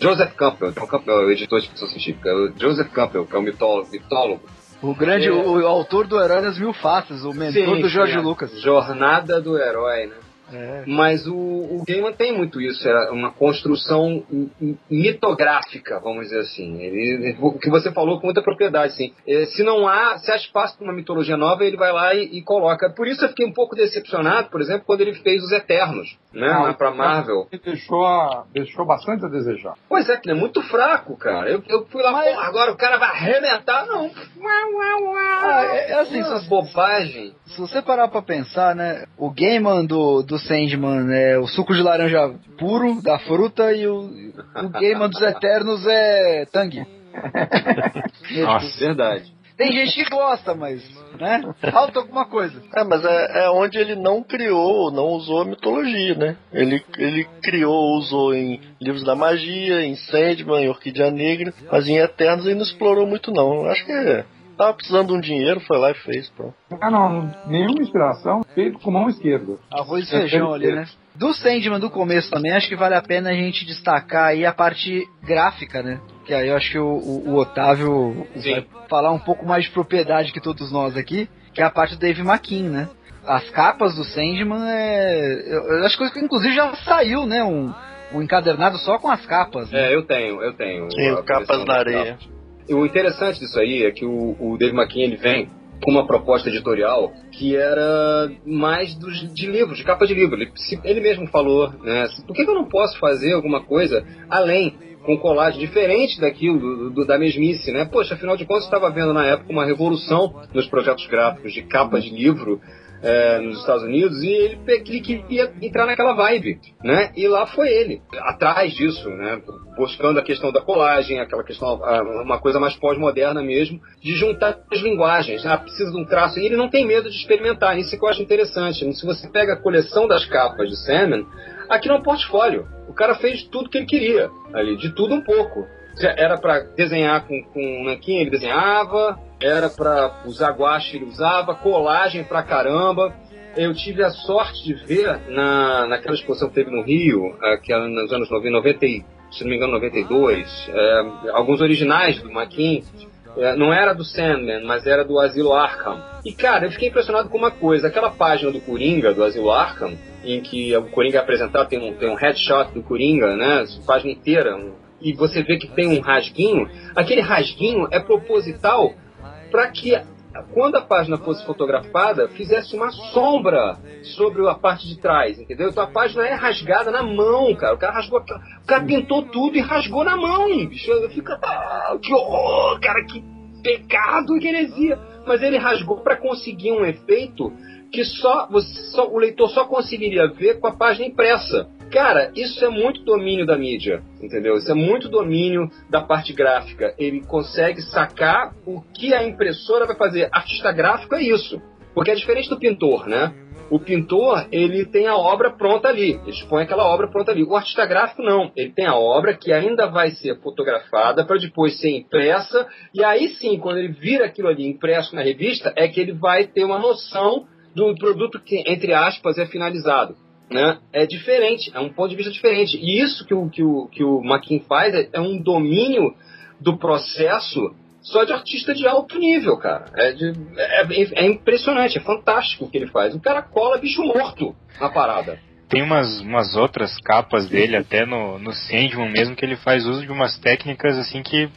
Joseph Campbell, John Campbell é o editor de ficção científica. É o Joseph Campbell, que é o mitólogo. mitólogo. O grande, É. o, o autor do Herói das Mil Faces, o mentor Sim, do Jorge a Lucas. Jornada do herói, né? É. Mas o, o Gaiman tem muito isso, é uma construção mitográfica, vamos dizer assim. Ele, o que você falou com muita propriedade, sim. É, se não há, se há espaço para uma mitologia nova, ele vai lá e, e coloca. Por isso eu fiquei um pouco decepcionado, por exemplo, quando ele fez os Eternos, né? Lá pra Marvel. Ele deixou, a- deixou bastante a desejar. Pois é, que ele é muito fraco, cara. Eu, eu fui lá, Mas- "Pô, agora o cara vai arrebentar, não. Ah, é, é assim, Uma se, bobagem. se você parar pra pensar, né? O Gaiman do, do Sandman é o suco de laranja puro da fruta e o, o Gaiman dos Eternos é tangue. Nossa. Verdade. Tem gente que gosta, mas, né? Falta alguma coisa. É, mas é, é onde ele não criou, não usou a mitologia, né? Ele, ele criou, usou em Livros da Magia, em Sandman, em Orquídea Negra, mas em Eternos ele não explorou muito não. Acho que é, tava precisando de um dinheiro, foi lá e fez, pronto. Ah, não, nenhuma inspiração, feito com mão esquerda. Arroz e feijão ali, né? Do Sandman do começo também, acho que vale a pena a gente destacar aí a parte gráfica, né? Que aí eu acho que o, o- o Otávio Sim. vai falar um pouco mais de propriedade que todos nós aqui, que é a parte do Dave McKean, né? As capas do Sandman é. Eu, acho que inclusive já saiu, né? Um, um encadernado só com as capas. Né? É, eu tenho, eu tenho. Sim, capas das areia. capas. O interessante disso aí é que o, o Dave McKean ele vem com uma proposta editorial que era mais dos, de livro, de capa de livro. Ele, se- ele mesmo falou, né? Por que, que eu não posso fazer alguma coisa além com colagem diferente daquilo, do, do- da mesmice, né? Poxa, afinal de contas, estava vendo na época uma revolução nos projetos gráficos de capa de livro é, nos Estados Unidos e ele, ele queria entrar naquela vibe, né? E lá foi ele, atrás disso, né? Buscando a questão da colagem, aquela questão, uma coisa mais pós-moderna mesmo, de juntar as linguagens. Ah, precisa de um traço. E ele não tem medo de experimentar, isso que eu acho interessante. Se você pega a coleção das capas de Sandman, aqui no portfólio. O cara fez tudo que ele queria ali, de tudo um pouco. Era para desenhar com, com nanquim, ele desenhava, era para usar guache, ele usava, colagem pra caramba. Eu tive a sorte de ver na, naquela exposição que teve no Rio, aquela nos anos 90, 90 se não me engano, 92, é, alguns originais do Maquin. É, não era do Sandman, mas era do Asilo Arkham. E cara, eu fiquei impressionado com uma coisa: aquela página do Coringa, do Asilo Arkham, em que o Coringa é apresentado, tem um, tem um headshot do Coringa, né? Página inteira, um, e você vê que tem um rasguinho, aquele rasguinho é proposital para que quando a página fosse fotografada, fizesse uma sombra sobre a parte de trás, entendeu? Então a página é rasgada na mão, cara. O cara rasgou, o cara pintou tudo e rasgou na mão, bicho. Fica, ah, que horror, cara, que pecado, que heresia. Mas ele rasgou para conseguir um efeito que só, você, só o leitor só conseguiria ver com a página impressa. Cara, isso é muito domínio da mídia, entendeu? Isso é muito domínio da parte gráfica. Ele consegue sacar o que a impressora vai fazer. Artista gráfico é isso. Porque é diferente do pintor, né? O pintor, ele tem a obra pronta ali. Ele expõe aquela obra pronta ali. O artista gráfico, não. Ele tem a obra que ainda vai ser fotografada para depois ser impressa. E aí sim, quando ele vira aquilo ali impresso na revista, é que ele vai ter uma noção do produto que, entre aspas, é finalizado né, é diferente, é um ponto de vista diferente. E isso que o, que o, que o Maquin faz é, é um domínio do processo só de artista de alto nível, cara. É, de, é, é, impressionante, é fantástico o que ele faz. O cara cola bicho morto na parada. Tem umas, umas outras capas dele, até no, no Sandman mesmo, que ele faz uso de umas técnicas assim que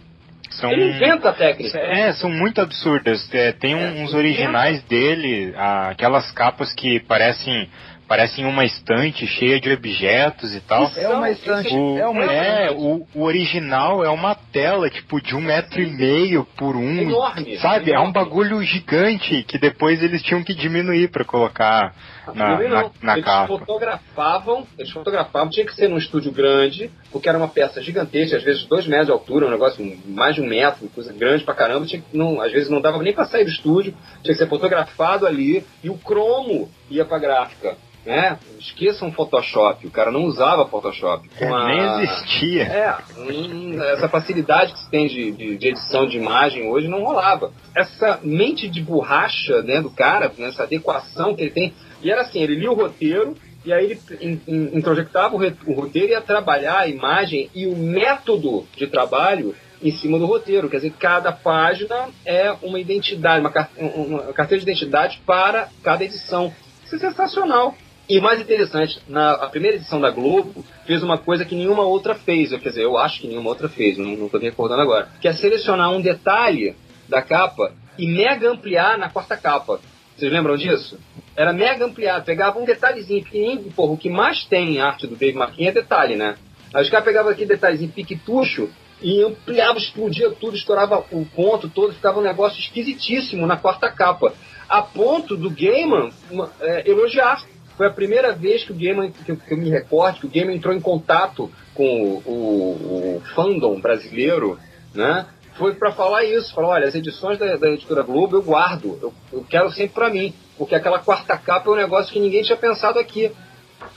são, ele inventa técnicas. É, são muito absurdas. É, tem é, uns originais dele, aquelas capas que parecem parecem uma estante cheia de objetos e tal. É uma estante. O, é, uma é o, o, original é uma tela, tipo, de um metro e meio por um. Enorme. Sabe? Enorme. É um bagulho gigante que depois eles tinham que diminuir para colocar na, na, na eles capa. fotografavam, eles fotografavam, tinha que ser num estúdio grande, porque era uma peça gigantesca, às vezes dois metros de altura, um negócio mais de um metro, coisa grande pra caramba, tinha que, não, às vezes não dava nem pra sair do estúdio, tinha que ser fotografado ali, e o cromo ia pra gráfica né? Esqueçam Photoshop, o cara não usava Photoshop. A... Nem existia. É, essa facilidade que se tem de, de, de, edição de imagem hoje não rolava. Essa mente de borracha né, do cara, né, essa adequação que ele tem. E era assim, ele lia o roteiro, e aí ele introjectava o roteiro e ia trabalhar a imagem e o método de trabalho em cima do roteiro. Quer dizer, cada página é uma identidade, uma, uma carteira de identidade para cada edição. Isso é sensacional. E mais interessante, na primeira edição da Globo fez uma coisa que nenhuma outra fez, quer dizer, eu acho que nenhuma outra fez, não, não tô me recordando agora, que é selecionar um detalhe da capa e mega ampliar na quarta capa. Vocês lembram disso? Era mega ampliado, pegava um detalhezinho pequenininho, porra, o que mais tem em arte do Dave Marquinhos é detalhe, né? Aí os caras pegavam aquele detalhezinho piquetucho e ampliava, explodia tudo, estourava o ponto todo, ficava um negócio esquisitíssimo na quarta capa. A ponto do Gaiman é, elogiar foi a primeira vez que o Gaiman, que eu, que eu me recordo, que o Gaiman entrou em contato com o, o, o fandom brasileiro, né? Foi para falar isso, falou, olha, as edições da, da editora Globo eu guardo, eu, eu quero sempre para mim, porque aquela quarta capa é um negócio que ninguém tinha pensado aqui.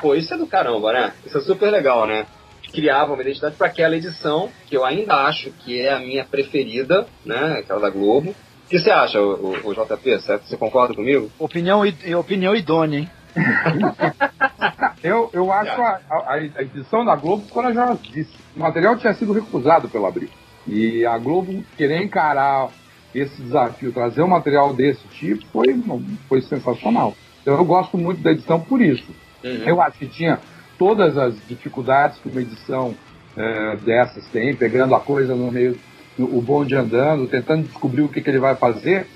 Pô, isso é do caramba, né? Isso é super legal, né? Criava uma identidade para aquela edição, que eu ainda acho que é a minha preferida, né? Aquela da Globo. O que você acha, o, o, o JP? Certo? Você concorda comigo? Opinião, opinião idônea, hein? eu, eu acho a, a, a, edição da Globo corajosíssima. O material tinha sido recusado pelo Abril. E a Globo querer encarar esse desafio, trazer um material desse tipo, foi, foi sensacional. Então eu gosto muito da edição por isso. Uhum. Eu acho que tinha todas as dificuldades que uma edição é, dessas tem, pegando a coisa no meio, o bonde andando, tentando descobrir o que, que ele vai fazer,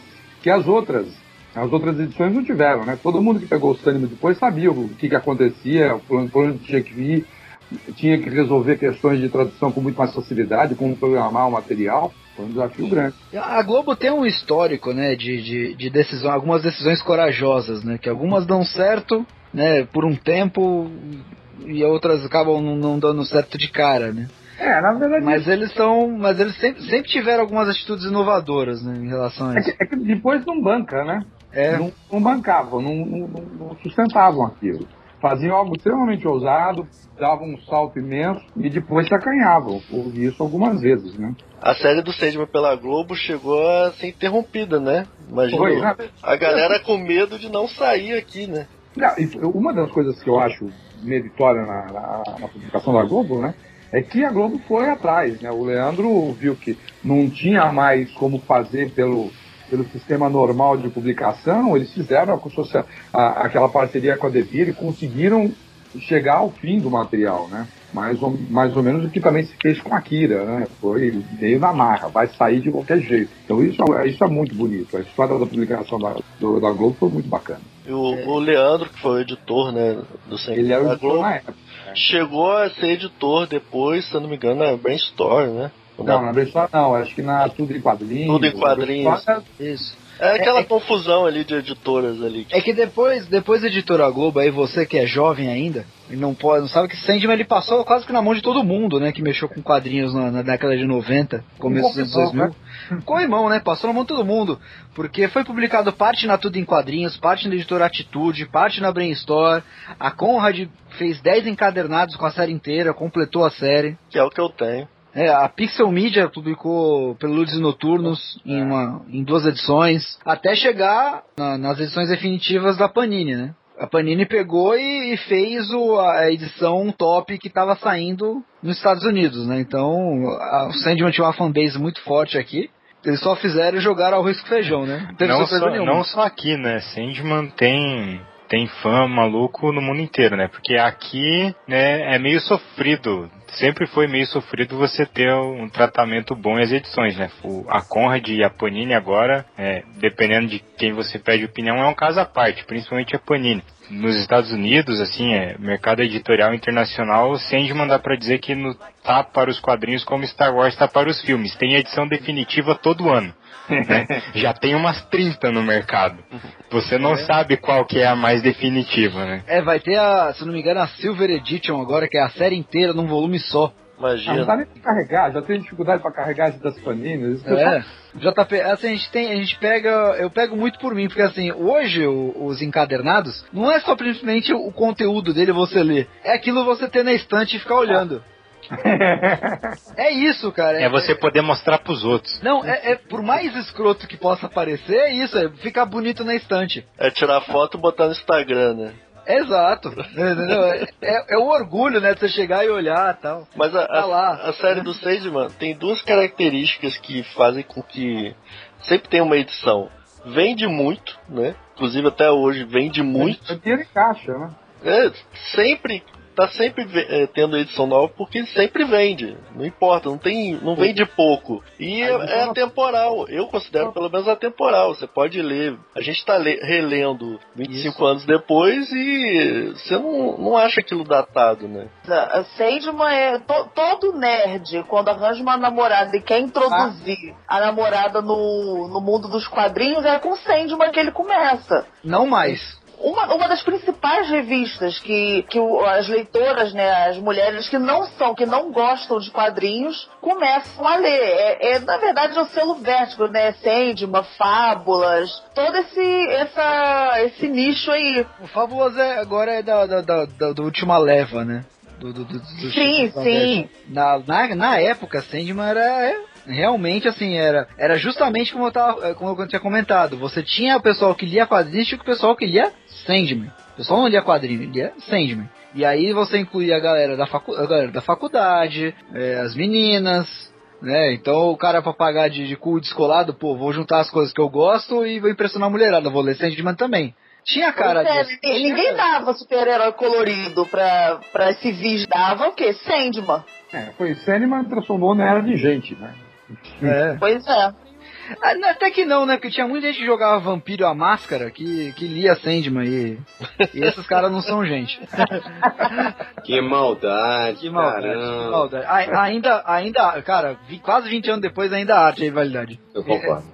que as outras as outras edições não tiveram, né? Todo mundo que pegou o Sânimo depois sabia o que, que acontecia, por onde tinha que ir. tinha que resolver questões de tradução com muito mais facilidade, como programar o material. Foi um desafio grande. A Globo tem um histórico, né, de, de, de decisão, algumas decisões corajosas, né, que algumas dão certo, né, por um tempo e outras acabam não, dando certo de cara, né. É, na verdade. Mas eles são. Mas eles sempre, sempre tiveram algumas atitudes inovadoras, né, em relação a É isso. que, é que depois não banca, né? É. Não, não bancavam, não, não- não- sustentavam aquilo. Faziam algo extremamente ousado, davam um salto imenso e depois se acanhavam. Houve isso algumas vezes, né? A série do Sandman pela Globo chegou a ser interrompida, né? Imagina Foi, né? a galera com medo de não sair aqui, né? Não, uma das coisas que eu acho meritória na, na- na publicação da Globo, né? É que a Globo foi atrás, né? O Leandro viu que não tinha mais como fazer pelo, pelo sistema normal de publicação, eles fizeram a, a- aquela parceria com a Devir e conseguiram chegar ao fim do material, né? Mais ou, mais ou menos o que também se fez com a Kira, né? Foi meio na marra, vai sair de qualquer jeito. Então isso, é- isso é muito bonito. A história da publicação da, do- da Globo foi muito bacana. E o, o Leandro, que foi o editor, né, do Sandman Ele era o editor Globo, na época. Chegou a ser editor depois, se eu não me engano, na Brainstorm, né? Não, na Brainstorm não, acho que na Tudo em Quadrinhos. Tudo em quadrinhos. Isso. É aquela É- é- confusão ali de editoras ali. É que depois, depois da editora Globo, aí você que é jovem ainda, e não pode, não sabe que Sandman ele passou quase que na mão de todo mundo, né? Que mexeu com quadrinhos na, na década de 90, começo dos anos corrimão, 2000. Corrimão, né? Passou na mão de todo mundo. Porque foi publicado parte na Tudo em Quadrinhos, parte na editora Atitude, parte na Brainstorm. A Conrad fez 10 encadernados com a série inteira, completou a série. Que é o que eu tenho. É, a Pixel Media publicou Preludes Noturnos É. em, uma, em duas edições, até chegar na- nas edições definitivas da Panini, né? A Panini pegou e, e fez o, a edição top que estava saindo nos Estados Unidos, né? Então, a, o Sandman tinha uma fanbase muito forte aqui. Eles só fizeram e jogaram ao risco feijão, né? Não teve Não só, nenhuma. não só aqui, né? Sandman tem, tem fã maluco no mundo inteiro, né? Porque aqui né, é meio sofrido. Sempre foi meio sofrido você ter um tratamento bom em as edições, né? O, a Conrad e a Panini agora, é, dependendo de quem você pede opinião, é um caso à parte, principalmente a Panini. Nos Estados Unidos, assim, é, mercado editorial internacional, Sandman dá pra dizer que no, tá para os quadrinhos como Star Wars tá para os filmes. Tem edição definitiva todo ano né? Já tem umas 30 no mercado. Você não sabe qual que é a mais definitiva, né? É, vai ter a, se não me engano, a Silver Edition agora, que é a série inteira num volume só. Ah, não Imagina. dá nem pra carregar, já tem dificuldade pra carregar esse das paninas. É, JP, assim, a gente tem, a gente pega, eu pego muito por mim, porque assim, hoje o- os encadernados, não é só simplesmente o conteúdo dele você ler, é aquilo você ter na estante e ficar olhando. É isso, cara. É você poder mostrar pros outros. Não, é, é- por mais escroto que possa parecer, é isso, é ficar bonito na estante. É tirar foto e botar no Instagram, né? Exato. É, é- é o orgulho, né, de você chegar e olhar e tal. Mas a, Tá lá. a, a série do Sandman tem duas características que fazem com que sempre tem uma edição. Vende muito, né? Inclusive até hoje vende muito. É dinheiro em caixa, né? É, sempre tá sempre é, tendo edição nova porque sempre vende. Não importa, não tem, não vende pouco. E é, é atemporal. Eu considero pelo menos atemporal. Você pode ler. A gente tá le- relendo 25 anos depois e você não, não acha aquilo datado, né? A Sandman é to- todo nerd quando arranja uma namorada e quer introduzir a namorada no, no mundo dos quadrinhos é com Sandman que ele começa. Não mais. Uma, uma das principais revistas que, que o- as leitoras, né, as mulheres que não são, que não gostam de quadrinhos, começam a ler. É, é, na verdade, é o selo vértigo, né? Sandman, Fábulas, todo esse, essa, esse nicho aí. O Fábulas é, agora é da, da, da, da- última leva, né? Do, do, do, Sim, sim. Na, na, na época, Sandman era é, realmente assim, era, era justamente como eu, tava, é, como eu tinha comentado. Você tinha o pessoal que lia quadrinhos e o pessoal que lia Sandman. O pessoal não lia quadrinho, lia Sandman. E aí você incluía a galera da, facu a galera da faculdade, é, as meninas, né? Então o cara pra pagar de, de cu descolado, pô, vou juntar as coisas que eu gosto e vou impressionar a mulherada, vou ler Sandman também. Tinha cara é, disso. ninguém- dava super-herói colorido pra, pra civis, dava o quê? Sandman. É, foi Sandman transformou na era de gente, né? É. Pois é. Ah, Até que não, né? Porque tinha muita gente que jogava Vampiro a Máscara que, que lia Sandman e, e esses caras não são gente. Que maldade, Que maldade, caramba. que maldade. A- ainda, ainda, cara, vi- quase 20 anos depois ainda há arte a rivalidade. Eu concordo.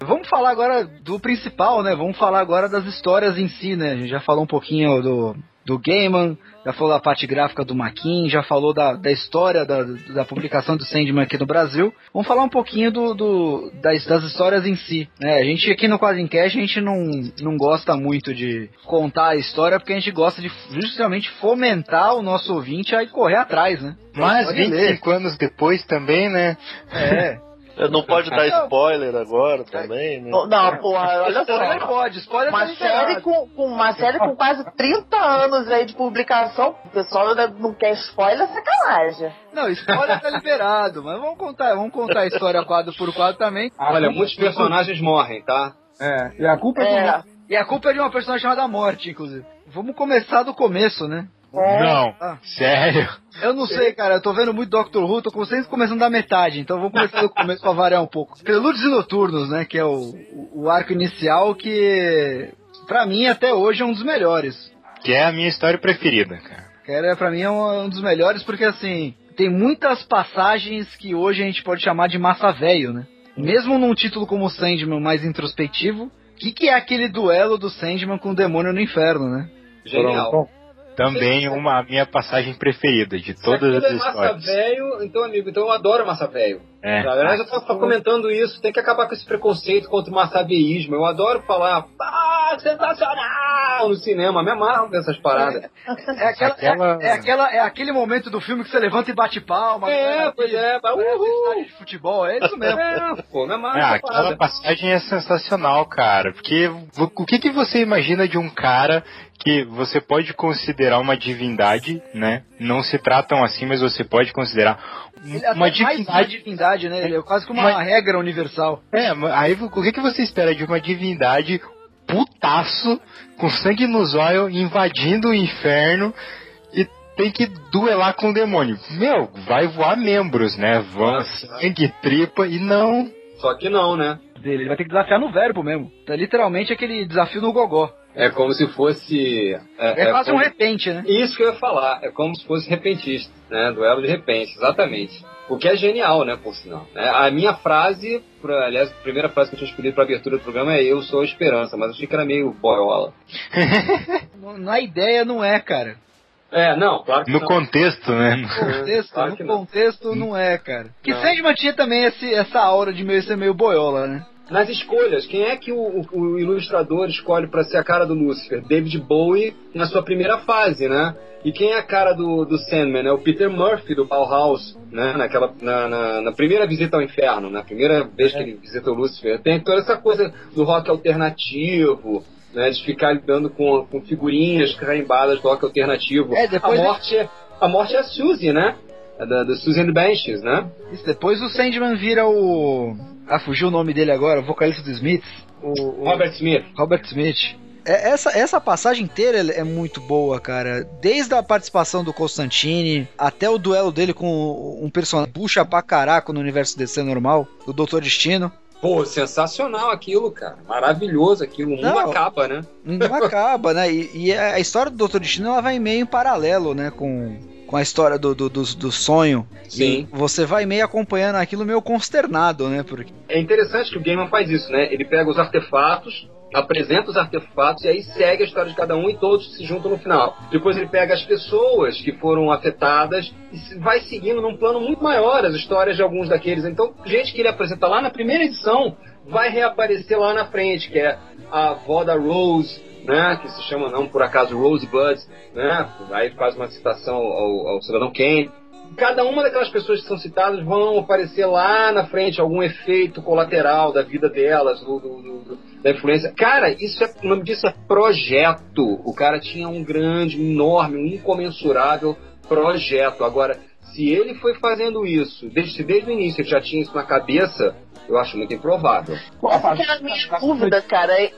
Vamos falar agora do principal, né? Vamos falar agora das histórias em si, né? A gente já falou um pouquinho do, do Gaiman, já falou da parte gráfica do Maquin, já falou da, da história da, da publicação do Sandman aqui no Brasil. Vamos falar um pouquinho do, do- das, das histórias em si. né? a gente aqui no Quadrincast, a gente não, não gosta muito de contar a história, porque a gente gosta de justamente fomentar o nosso ouvinte a correr atrás, né? Mas Pode ler. 25 anos depois também, né? É. Não pode dar spoiler agora também, né? Não, não, porra, olha só. pode, spoiler Uma série, com, com uma série com quase 30 anos aí de publicação, o pessoal não quer spoiler, é sacanagem. Não, spoiler tá liberado, mas vamos contar, vamos contar a história quadro por quadro também. Olha, muitos personagens morrem, tá? É, e a culpa é, É. do... E a culpa é de uma personagem chamada Morte, inclusive. Vamos começar do começo, né? Não, Ah. sério. Eu não sei, cara, eu tô vendo muito Doctor Who, tô com vocês começando da metade, então vamos começar do começo pra variar um pouco. Prelúdios e Noturnos, né, que é o, o, arco inicial que, pra mim, até hoje é um dos melhores. Que é a minha história preferida, cara. Que era, pra mim é um, um dos melhores porque, assim, tem muitas passagens que hoje a gente pode chamar de massa velho, né? Mesmo num título como Sandman mais introspectivo, o que, que é aquele duelo do Sandman com o demônio no inferno, né? Genial. Também uma minha passagem preferida de todas aquilo as é massa histórias. velho, então, amigo, então eu adoro massa velho. É. Na verdade, eu tava comentando isso, tem que acabar com esse preconceito contra o massaveísmo. Eu adoro falar, ah, sensacional no cinema, me amarro dessas paradas. É, aquela, Aquela- é, é aquela, é aquele momento do filme que você levanta e bate palma. É, né? pois é, uhul. de futebol, é isso mesmo. É, pô, me amarro nessa aquela parada. passagem é sensacional, cara. Porque o que, que você imagina de um cara que você pode considerar uma divindade, né? Não se tratam assim, mas você pode considerar Ele é até uma mais uma divindade. divindade, né? Ele é quase que uma regra universal. É, mas aí o que, que você espera de uma divindade putaço, com sangue nos olhos, invadindo o inferno e tem que duelar com o demônio? Meu, vai voar membros, né? Vão sangue, tripa e não. Só que não, né? Dele. Ele vai ter que desafiar no verbo mesmo. É literalmente aquele desafio no gogó. É como se fosse. É, quase um como- repente, né? Isso que eu ia falar, é como se fosse repentista, né? Duelo de repente, exatamente. O que é genial, né, por sinal. né? A minha frase, pra, aliás, a primeira frase que eu tinha escolhido pra abertura do programa é Eu sou a esperança, mas eu achei que era meio boiola. Na ideia não é, cara. É, não, claro que No não. contexto, né? No contexto, Claro no que não. contexto não é, cara. Que Não. Sandman tinha também esse, essa aura de meio ser meio boiola, né? Nas escolhas, quem é que o, o- o ilustrador escolhe pra ser a cara do Lucifer? David Bowie na sua primeira fase, né? E quem é a cara do, do Sandman? É o Peter Murphy do Bauhaus, né? Naquela, na, na, na primeira visita ao inferno, na primeira vez que ele visita o Lucifer. Tem toda essa coisa do rock alternativo, né? De ficar lidando com, com figurinhas carimbadas do rock alternativo. É, a, morte é, a morte é a Suzy, né? É Da, da the Benches, né? Isso, depois o Sandman vira o. Ah, fugiu o nome dele agora, o vocalista do Smith. O, o- Robert Smith. Robert Smith. É, essa, essa passagem inteira é muito boa, cara. Desde a participação do Constantine até o duelo dele com um personagem bucha pra caraco no universo DC normal, o Doutor Destino. Pô, sensacional aquilo, cara. Maravilhoso aquilo. O mundo Não. acaba, né? Não acaba, né? E, e a história do Doutor Destino ela vai meio em paralelo, né? Com, com a história do, do, do, do sonho. Sim. E você vai meio acompanhando aquilo meio consternado, né? Porque É interessante que o Gaiman faz isso, né? Ele pega os artefatos, apresenta os artefatos e aí segue a história de cada um e todos se juntam no final. Depois ele pega as pessoas que foram afetadas e vai seguindo num plano muito maior as histórias de alguns daqueles. Então, gente que ele apresenta lá na primeira edição vai reaparecer lá na frente, que é a avó da Rose, né? Que se chama, não por acaso, Rosebud, né? Aí faz uma citação ao, ao Cidadão Kane cada uma daquelas pessoas que são citadas vão aparecer lá na frente algum efeito colateral da vida delas, do, do- do- da influência. Cara, isso é, o nome disso é projeto. O cara tinha um grande, enorme, um incomensurável projeto. Agora, se ele foi fazendo isso, desde, se desde o início ele já tinha isso na cabeça, eu acho muito improvável. Essa que é a minha dúvida, cara. Ele,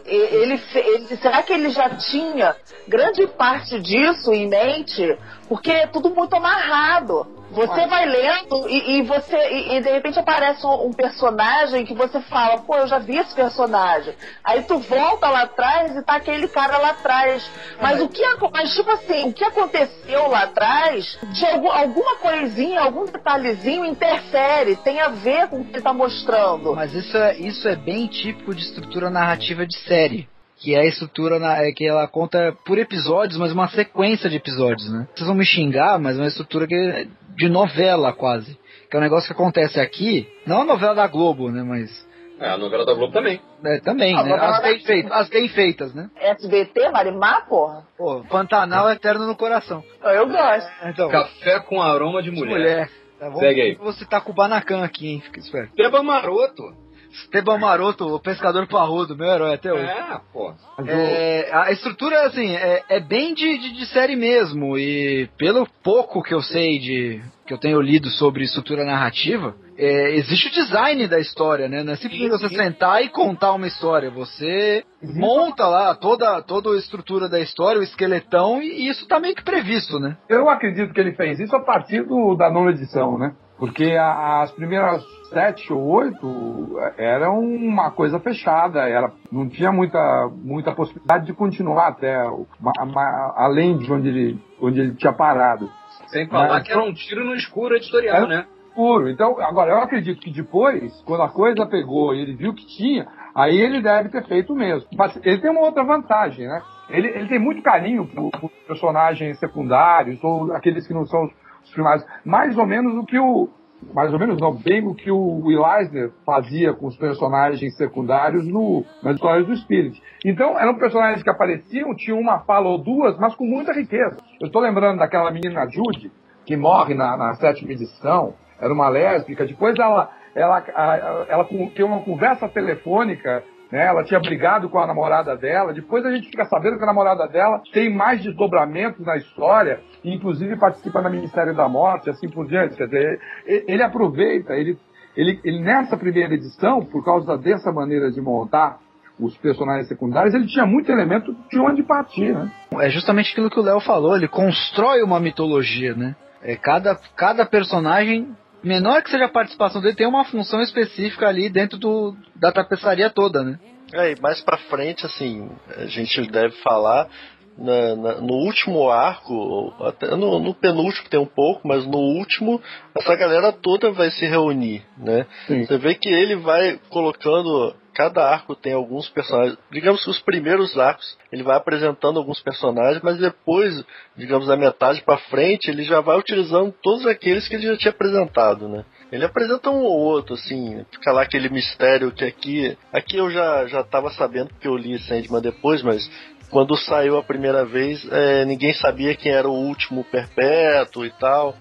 ele- será que ele já tinha grande parte disso em mente? Porque é tudo muito amarrado. Você vai lendo e, e você e, e, de repente aparece um, um, personagem que você fala, pô, eu já vi esse personagem. Aí tu volta lá atrás e tá aquele cara lá atrás. Mas o que mas tipo assim, o que aconteceu lá atrás, de algum, alguma coisinha, algum detalhezinho interfere, tem a ver com o que tá mostrando. Mas isso é, isso é bem típico de estrutura narrativa de série que é a estrutura na, é que ela conta por episódios, mas uma sequência de episódios, né? Vocês vão me xingar, mas é uma estrutura que é de novela quase. Que é um negócio que acontece aqui, não a novela da Globo, né? Mas. É, a novela da Globo também. É, também, né? As bem, feitas, as bem feitas, né? SBT, Marimar, porra? Pô, Pantanal eterno no coração. Eu gosto. Então, Café com aroma de mulher. De mulher. Tá bom? Segue aí. Você tá com o Banacan aqui, hein? Fica esperto. Teba Maroto. Esteban Maroto, o pescador parrudo, meu herói até hoje. É, pô. É, a estrutura, assim, é, é bem de, de, de, série mesmo. E pelo pouco que eu sei de. que eu tenho lido sobre estrutura narrativa, é, existe o design da história, né? Não é simplesmente você sentar e contar uma história. Você monta lá toda, toda a estrutura da história, o esqueletão, e isso tá meio que previsto, né? Eu acredito que ele fez isso a partir do, da nona edição, né? Porque as primeiras sete ou oito era uma coisa fechada, era, não tinha muita, muita possibilidade de continuar até uma, uma, além de onde ele, onde ele tinha parado. Sem falar Mas, que era um tiro no escuro editorial, era né? Escuro. Então, agora, eu acredito que depois, quando a coisa pegou e ele viu que tinha, aí ele deve ter feito mesmo. Mas ele tem uma outra vantagem, né? Ele, ele tem muito carinho por, por personagens secundários ou aqueles que não são primários. Mais ou menos o que o, mais ou menos não, bem o que o Will Eisner fazia com os personagens secundários no, nas histórias do Spirit. Então, eram personagens que apareciam, tinham uma fala ou duas, mas com muita riqueza. Eu estou lembrando daquela menina Judy, que morre na, na sétima edição, era uma lésbica, depois ela, ela, ela, ela tem uma conversa telefônica né? Ela tinha brigado com a namorada dela. Depois a gente fica sabendo que a namorada dela tem mais desdobramentos na história, inclusive participa no Ministério da Morte, assim por diante. Quer dizer, ele aproveita, ele, ele, ele nessa primeira edição, por causa dessa maneira de montar os personagens secundários, ele tinha muito elemento de onde partir, né? É justamente aquilo que o Léo falou, ele constrói uma mitologia, né? É, cada, cada personagem menor que seja a participação dele, tem uma função específica ali dentro do, da tapeçaria toda, né? É, e mais pra frente, assim, a gente deve falar na, na, no último arco, até no, no, penúltimo tem um pouco, mas no último, essa galera toda vai se reunir, né? Sim. Você vê que ele vai colocando cada arco tem alguns personagens. Digamos que os primeiros arcos ele vai apresentando alguns personagens, mas depois, digamos, da metade para frente, ele já vai utilizando todos aqueles que ele já tinha apresentado, né? Ele apresenta um ou outro, assim, fica lá aquele mistério que aqui. Aqui eu já, já tava sabendo porque eu li Sandman depois, mas quando saiu a primeira vez, é, ninguém sabia quem era o último perpétuo e tal.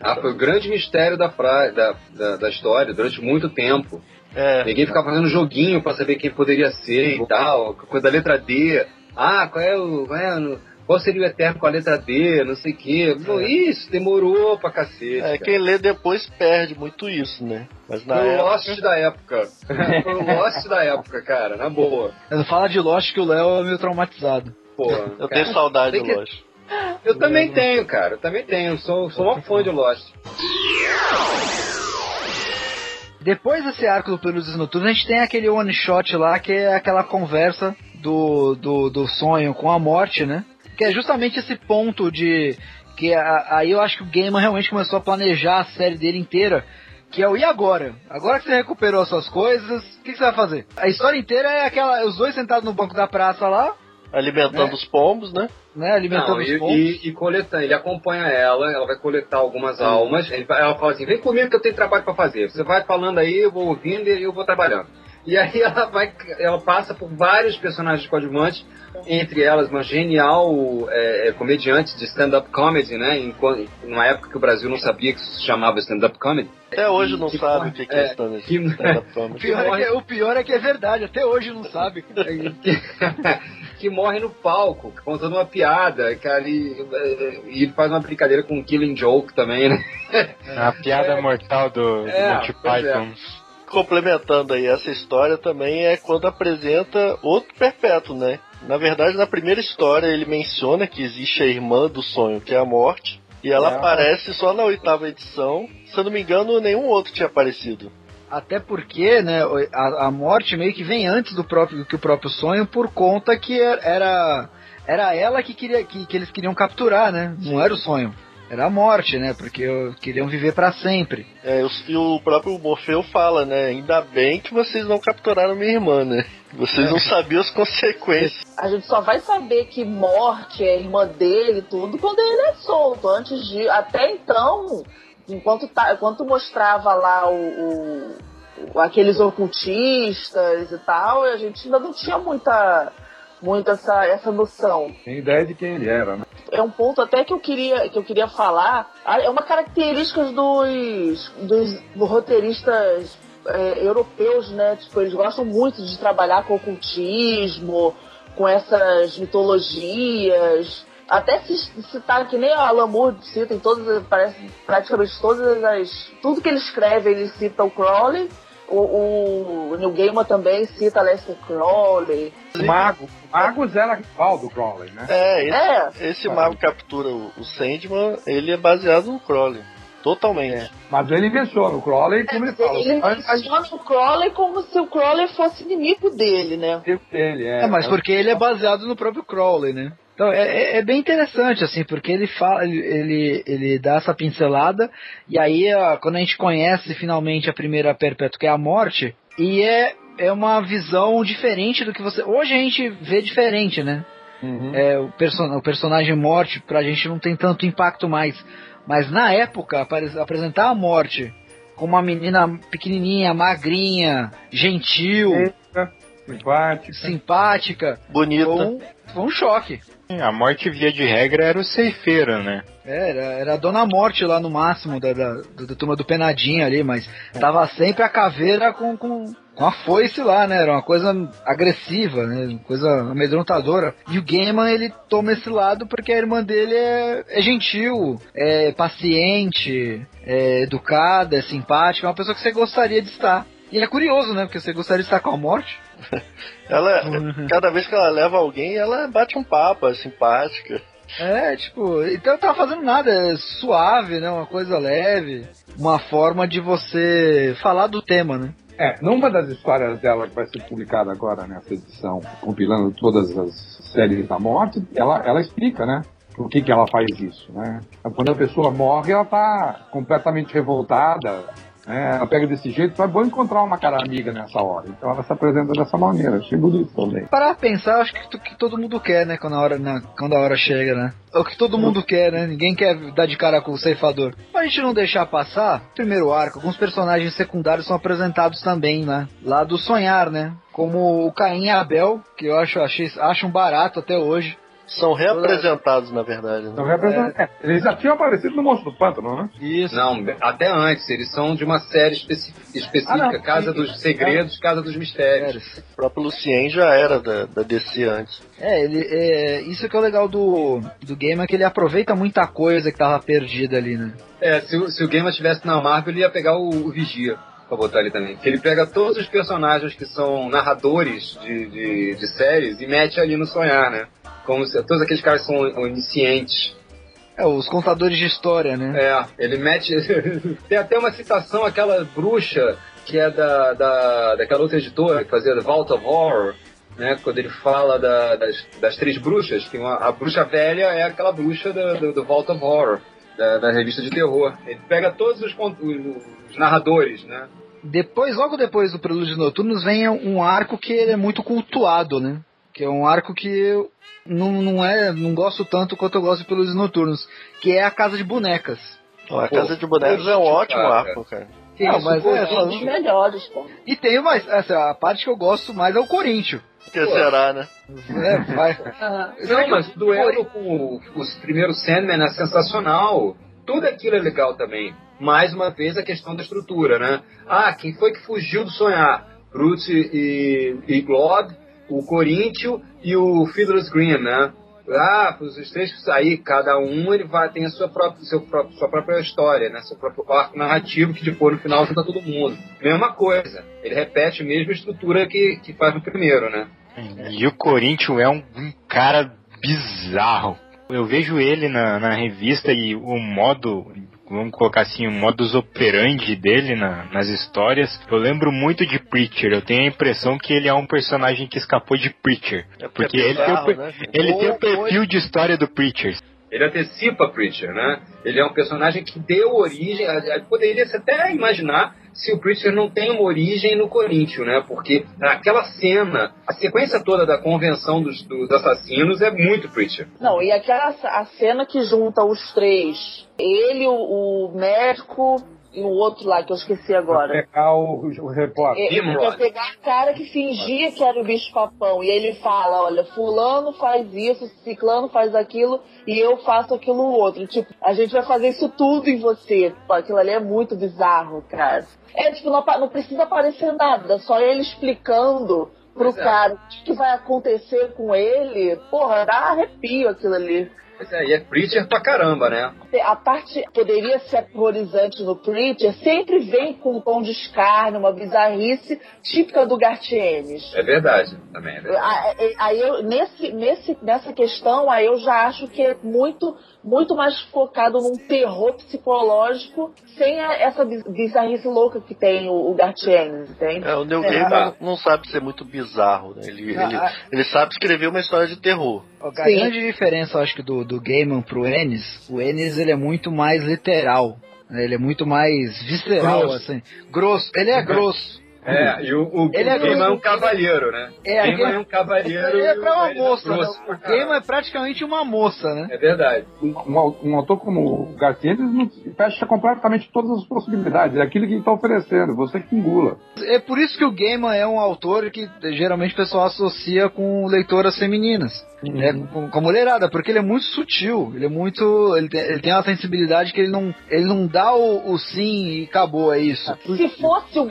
Ah, foi o grande mistério da, da, da, da história durante muito tempo. É. Ninguém ficava fazendo joguinho para saber quem poderia ser e tal, coisa da letra D. Ah, qual é o. Qual, é o, qual seria o Eterno com a letra D, não sei o quê. É. Isso, demorou pra cacete. É, cara. quem lê depois perde muito isso, né? Mas na Foi época... o Lost da época. Foi o Lost da época, cara, na boa. Não fala de Lost que o Léo é meio traumatizado. Pô, eu cara, tenho saudade do que... Lost. Eu também tenho, cara. Eu também tenho. Sou, sou uma fã de Lost. Depois desse arco do Pelúcias Noturnas, a gente tem aquele one shot lá, que é aquela conversa do, do, do sonho com a morte, né? Que é justamente esse ponto de. Que a, aí eu acho que o Gaiman realmente começou a planejar a série dele inteira. Que é o e agora? Agora que você recuperou suas coisas, o que, que, você vai fazer? A história inteira é aquela. Os dois sentados no banco da praça lá. Alimentando né? os pombos, né? né, alimentando Não, e, e, e, coletando. Ele acompanha ela, ela vai coletar algumas Sim. almas. Ele, ela fala assim: vem comigo que eu tenho trabalho para fazer. Você vai falando aí, eu vou ouvindo e eu vou trabalhando. E aí ela vai, ela passa por vários personagens coadjuvantes, entre elas uma genial é, é comediante de stand-up comedy, né? Em, numa época que o Brasil não sabia que se chamava stand-up comedy. Até hoje não que, sabe o que, que é, é stand-up comedy. Pior é que, o pior é que é verdade, até hoje não sabe. que morre no palco, contando uma piada, cara, e, e ele faz uma brincadeira com um Killing Joke também, né? A piada é, mortal do, é, do Monty Python. É. Complementando aí essa história também é quando apresenta outro perpétuo, né? Na verdade, na primeira história ele menciona que existe a irmã do sonho, que é a morte, E ela É. aparece só na oitava edição. Se eu não me engano, nenhum outro tinha aparecido. Até porque, né, a, a morte meio que vem antes do próprio que o próprio sonho por conta que era era ela que queria que, que eles queriam capturar, né? Não era o sonho. Era a morte, né? Porque queriam viver pra sempre. É, e o próprio Morfeu fala, né? Ainda bem que vocês não capturaram minha irmã, né? Vocês não sabiam as consequências. A gente só vai saber que morte é irmã dele e tudo quando ele é solto. Antes de. Até então, enquanto, tá, enquanto mostrava lá o, o- aqueles ocultistas e tal, a gente ainda não tinha muita, muita essa, essa noção. Tem ideia de quem ele era, né? É um ponto até que eu queria, que eu queria falar. Ah, É uma característica dos, dos, dos roteiristas é, europeus, né? Tipo, eles gostam muito de trabalhar com ocultismo, com essas mitologias. Até se citar que nem a Alan Moore cita em todas, parece praticamente todas as. Tudo que ele escreve, ele cita o Crowley. O, o Neil Gaiman também cita Lester Crowley. O Mago. O Magos era rival do Crowley, né? É, esse, É. esse mago captura o, o Sandman, ele é baseado no Crowley. Totalmente. Mas ele menciona o Crowley, como ele fala. Ele menciona o Crowley como se o Crowley fosse inimigo dele, né? ele é. É, mas porque ele é baseado no próprio Crowley, né? Então é, é- é bem interessante, assim, porque ele fala, ele, ele, dá essa pincelada, e aí ó, quando a gente conhece finalmente a primeira perpétua, que é a morte, e é, é uma visão diferente do que você. Hoje a gente vê diferente, né? Uhum. É, o, person o personagem morte pra gente não tem tanto impacto mais. Mas na época, apresentar a morte como uma menina pequenininha, magrinha, gentil, simpática, simpática Bonita. foi um, foi um choque. A morte, via de regra, era o ceifeiro, né? É, Era, era a Dona Morte lá no máximo da, da, do- da turma do Penadinho ali, mas tava sempre a caveira com, com, com a foice lá, né? Era uma coisa agressiva, né? Uma coisa amedrontadora. E o Gaiman, ele toma esse lado porque a irmã dele é, é gentil, é paciente, é educada, é simpática, é uma pessoa que você gostaria de estar. E é curioso, né? Porque você gostaria de estar com a morte. Ela, cada vez que ela leva alguém, ela bate um papo, é simpática. É, tipo, então tava fazendo nada, é suave, né? Uma coisa leve, uma forma de você falar do tema, né? É, numa das histórias dela que vai ser publicada agora nessa edição, compilando todas as séries da morte, ela, ela explica, né? Por que, que ela faz isso, né? Quando a pessoa morre, ela tá completamente revoltada, né? Ela pega desse jeito, então é bom encontrar uma cara amiga nessa hora. Então ela se apresenta dessa maneira, achei bonito também. Para pensar, acho que, que todo mundo quer, né? Quando a, hora, na- quando a hora chega, né? É o que todo mundo quer, né? Ninguém quer dar de cara com o ceifador. Pra gente não deixar passar, primeiro arco, alguns personagens secundários são apresentados também, né? Lá do Sonhar, né? Como o Caim e Abel, que eu acho, achei, acho um barato até hoje. São reapresentados, na verdade. né? Então, representa- é, eles já tinham aparecido no Monstro do Pântano, né? Isso. Não, até antes. Eles são de uma série especi- específica, Ah. Casa dos Segredos, Casa dos Mistérios. O próprio Lucien já era da, da DC antes. É, ele, é, isso que é o legal do, do game, é que ele aproveita muita coisa que tava perdida ali, né? É, se, o- se o Gamer estivesse na Marvel, ele ia pegar o, o Vigia pra botar ali também. Que ele pega todos os personagens que são narradores de, de, de séries e mete ali no sonhar, né? Como se todos aqueles caras são oniscientes. É, os contadores de história, né? É, ele mete. Tem até uma citação, aquela bruxa que é da, da, daquela outra editora que fazia Vault of Horror, né? Quando ele fala da- das, das três bruxas, que uma, a bruxa velha é aquela bruxa do, do, do Vault of Horror, da, da revista de terror. Ele pega todos os, os narradores, né? Depois, logo depois do Prelúdios Noturnos, vem um arco que ele é muito cultuado, né? Que é um arco que eu não, não, é, não gosto tanto quanto eu gosto de Prelúdios Noturnos, que é a Casa de Bonecas. Ó, a Casa de Bonecos é um ótimo arco, cara. Não, mas é, Um só- dos melhores, pô. E tem mais, essa, a parte que eu gosto mais é o Coríntio. Que será, né? É, vai. Não, mas o duelo com os primeiros Sandman é sensacional. Tudo aquilo é legal também. Mais uma vez a questão da estrutura, né? Ah, quem foi que fugiu do sonhar? Brute e, e Glod, o Coríntio e o Fiddler's Green, né? Ah, os três sair, cada um ele vai tem a sua própria, seu sua própria história, né? Seu próprio arco narrativo que depois no final junta todo mundo. Mesma coisa. Ele repete a mesma estrutura que, que faz no primeiro, né? E o Corinthians é um, um cara bizarro. Eu vejo ele na, na revista e o modo vamos colocar assim, o modus operandi dele na, nas histórias. Eu lembro muito de Preacher. Eu tenho a impressão que ele é um personagem que escapou de Preacher. É porque ele, tem, o, né? ele tem o Ou- perfil de história do Preacher. Ele antecipa Preacher, né? Ele é um personagem que deu origem. Poderia se até imaginar se o Preacher não tem uma origem no Corinthians, né? Porque naquela cena, a sequência toda da convenção dos, dos assassinos é muito Preacher. Não, e aquela a cena que junta os três, ele, o, o médico e o outro lá que eu esqueci agora. Pegar o, o repórter. É, Ele pegar a cara que fingia que era o bicho papão e ele fala, olha, fulano faz isso, ciclano faz aquilo e eu faço aquilo outro. Tipo, a gente vai fazer isso tudo em você. Aquilo ali é muito bizarro, cara. É tipo, não, não precisa aparecer nada, só ele explicando pro Pois é. cara o que, que vai acontecer com ele. Porra, dá arrepio aquilo ali. Pois é, e é Preacher pra caramba, né? A parte que poderia ser aterrorizante no Preacher sempre vem com um tom de escárnio, uma bizarrice típica do Gartienes. É verdade, também é verdade. Aí eu, nesse, nesse, nessa questão, aí eu já acho que é muito, muito mais focado num terror psicológico, sem a- essa biz- bizarrice louca que tem o, o Gartienes, entende? É, o Neil É. Gaiman não sabe ser muito bizarro, né? Ele, Ah, ele, ah. ele sabe escrever uma história de terror. A Sim. grande diferença, eu acho que do, do Gaiman pro Ennis, o Ennis ele é muito mais literal. né? Ele é muito mais visceral, Grosso. assim. Grosso. Ele é grosso. É, e o, o Ele é Gaiman é um cavalheiro, né? É, Gaiman é um cavalheiro. Ele é o- pra uma é moça, né? O. Gaiman é praticamente uma moça, né? É verdade. Um, um- autor como o Garcia ele não fecha completamente todas as possibilidades. É aquilo que ele está oferecendo, você que engula. É por isso que o Gaiman é um autor que geralmente o pessoal associa com leitoras femininas. né, com, com a mulherada, porque ele é muito sutil, ele é muito. Ele tem, ele tem uma sensibilidade que ele não, ele não dá o, o sim e acabou, é isso. Se fosse o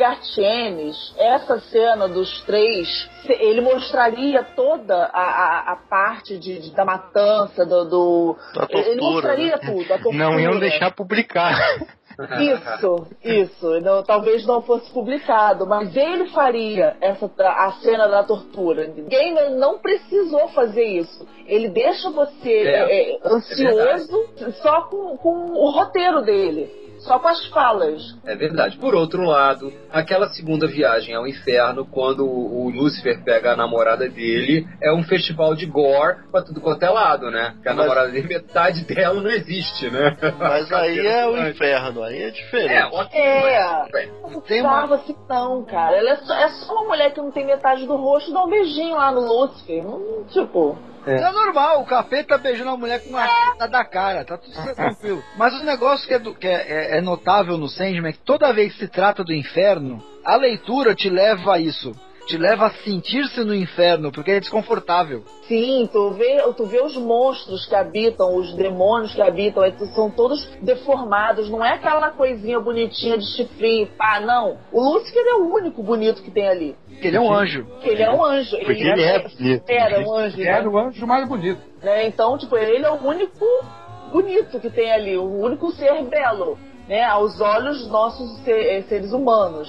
Gartienes, essa cena dos três, ele mostraria toda a, a, a parte de, de- da matança, do. do- Da ele tortura, mostraria né? tudo. A tortura. Não iam deixar publicar. Isso, isso. Não, talvez não fosse publicado, mas ele faria essa a cena da tortura. Gaiman não precisou fazer isso. Ele deixa você É, é, ansioso só com, com o roteiro dele, só com as falas. É verdade. Por outro lado, aquela segunda viagem ao inferno, quando o Lúcifer pega a namorada dele, é um festival de gore pra tudo quanto é lado, né? Porque a Mas- namorada dele, metade dela não existe, né? Mas aí é o inferno, aí é É, diferente. ok. É. mas- Tem uma- assim, não, cara. Ela é só, é só uma mulher que não tem metade do rosto, dá um beijinho lá no Lúcifer. Não, tipo. É. normal, o capeta beijando a mulher com a teta da cara, tá tudo tranquilo. Mas o negócio que, é, do- que é- é- é notável no Sandman é que toda vez que se trata do inferno, a leitura te leva a isso. Te leva a sentir-se no inferno, porque é desconfortável. Sim, tu vê, tu vê os monstros que habitam, os demônios que habitam, eles são todos deformados, não é aquela coisinha bonitinha de chifrinho, pá, não. O Lúcifer é o único bonito que tem ali. Porque ele é um anjo. Ele é um anjo. Porque ele é bonito. Era um anjo, né? Era o anjo mais bonito. né? Então, tipo, ele é o único bonito que tem ali, o único ser belo, né? Aos olhos nossos se- seres humanos.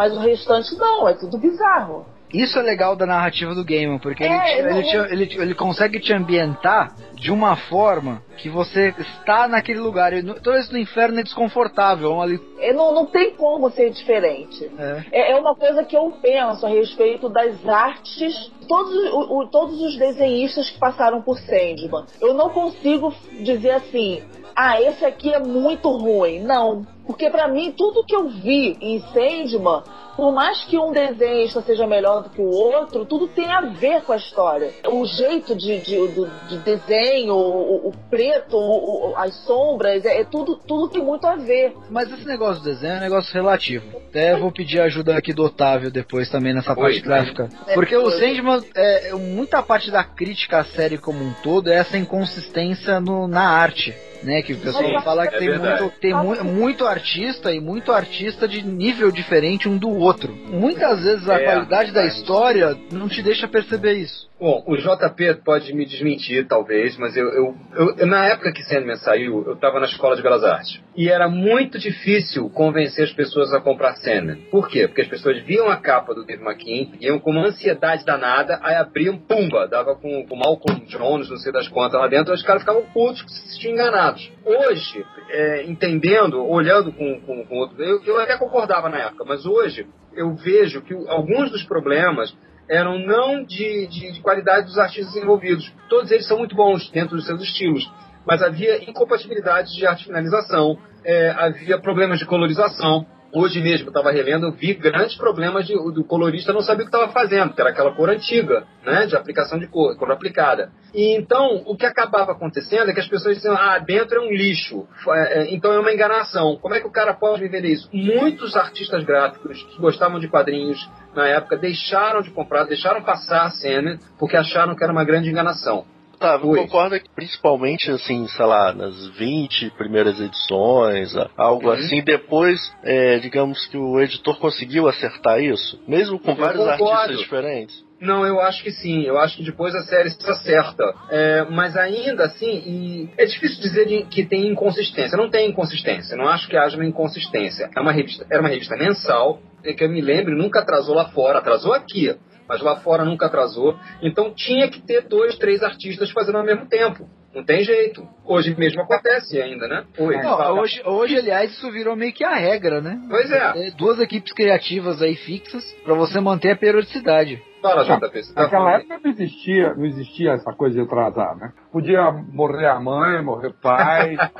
Mas o restante não, é tudo bizarro. Isso é legal da narrativa do Gaiman, porque ele, É, não- ele, ele, te- ele consegue te ambientar de uma forma que você está naquele lugar. E Todo isso no inferno é desconfortável. é uma li- É, não, não tem como ser diferente. É. É, é uma coisa que eu penso a respeito das artes, todos, o- o- todos os desenhistas que passaram por Sandman. Eu não consigo dizer assim, ah, esse aqui é muito ruim. Não. Porque pra mim, tudo que eu vi em Sandman, por mais que um desenhista seja melhor do que o outro, tudo tem a ver com a história. O jeito de, de, do- de desenho, o, o preto, o- as sombras, é, é tudo, tudo tem muito a ver. Mas esse negócio do desenho é um negócio relativo. Até vou pedir ajuda aqui do Otávio depois também nessa parte Oi. gráfica. Porque o Sandman, é, muita parte da crítica à série como um todo é essa inconsistência no- na arte. Né, que o pessoal É fala que É tem, verdade. muito, tem mu- muito artista e muito artista de nível diferente um do outro. Muitas vezes a É, qualidade da verdade. história não te deixa perceber isso. Bom, o JP pode me desmentir, talvez, mas eu, eu, eu- na época que Sandman saiu, eu estava na Escola de Belas Artes. E era muito difícil convencer as pessoas a comprar Sandman. Por quê? Porque as pessoas viam a capa do Dave McKean, iam com uma ansiedade danada, aí abriam, pumba, dava com o Malcolm Jones, não sei das quantas lá dentro, os caras ficavam putos que se sentiam enganados. Hoje, é, entendendo, olhando com, com, com outro... Eu, eu até concordava na época, mas hoje eu vejo que alguns dos problemas eram não de, de, de qualidade dos artistas envolvidos. Todos eles são muito bons dentro dos seus estilos, mas havia incompatibilidades de arte finalização, é, havia problemas de colorização. Hoje mesmo, eu estava relendo, vi grandes problemas de, do colorista não sabia o que estava fazendo, que era aquela cor antiga, né, de aplicação de cor, cor aplicada. E então, o que acabava acontecendo é que as pessoas diziam, ah, dentro é um lixo, é, é, então é uma enganação. Como é que o cara pode me vender isso? Muitos artistas gráficos que gostavam de quadrinhos na época deixaram de comprar, deixaram passar a cena, porque acharam que era uma grande enganação. Tá, concorda que principalmente assim, sei lá, nas 20 primeiras edições, algo Uhum. assim, depois, é, digamos que o editor conseguiu acertar isso, mesmo com Eu vários concordo. artistas diferentes. Não, eu acho que sim. Eu acho que depois a série se acerta. É, mas ainda assim, e é difícil dizer que tem inconsistência. Não tem inconsistência. Não acho que haja uma inconsistência. É uma revista, era uma revista mensal, é que eu me lembro, nunca atrasou lá fora. Atrasou aqui, mas lá fora nunca atrasou. Então tinha que ter dois, três artistas fazendo ao mesmo tempo. Não tem jeito. Hoje mesmo acontece ainda, né? Oi, Não, hoje, hoje, aliás, isso virou meio que a regra, né? Pois é. Duas equipes criativas aí fixas pra você manter a periodicidade. Fala, JP. você tá Naquela época não existia, não existia essa coisa de atrasar, né? Podia morrer a mãe, morrer o pai,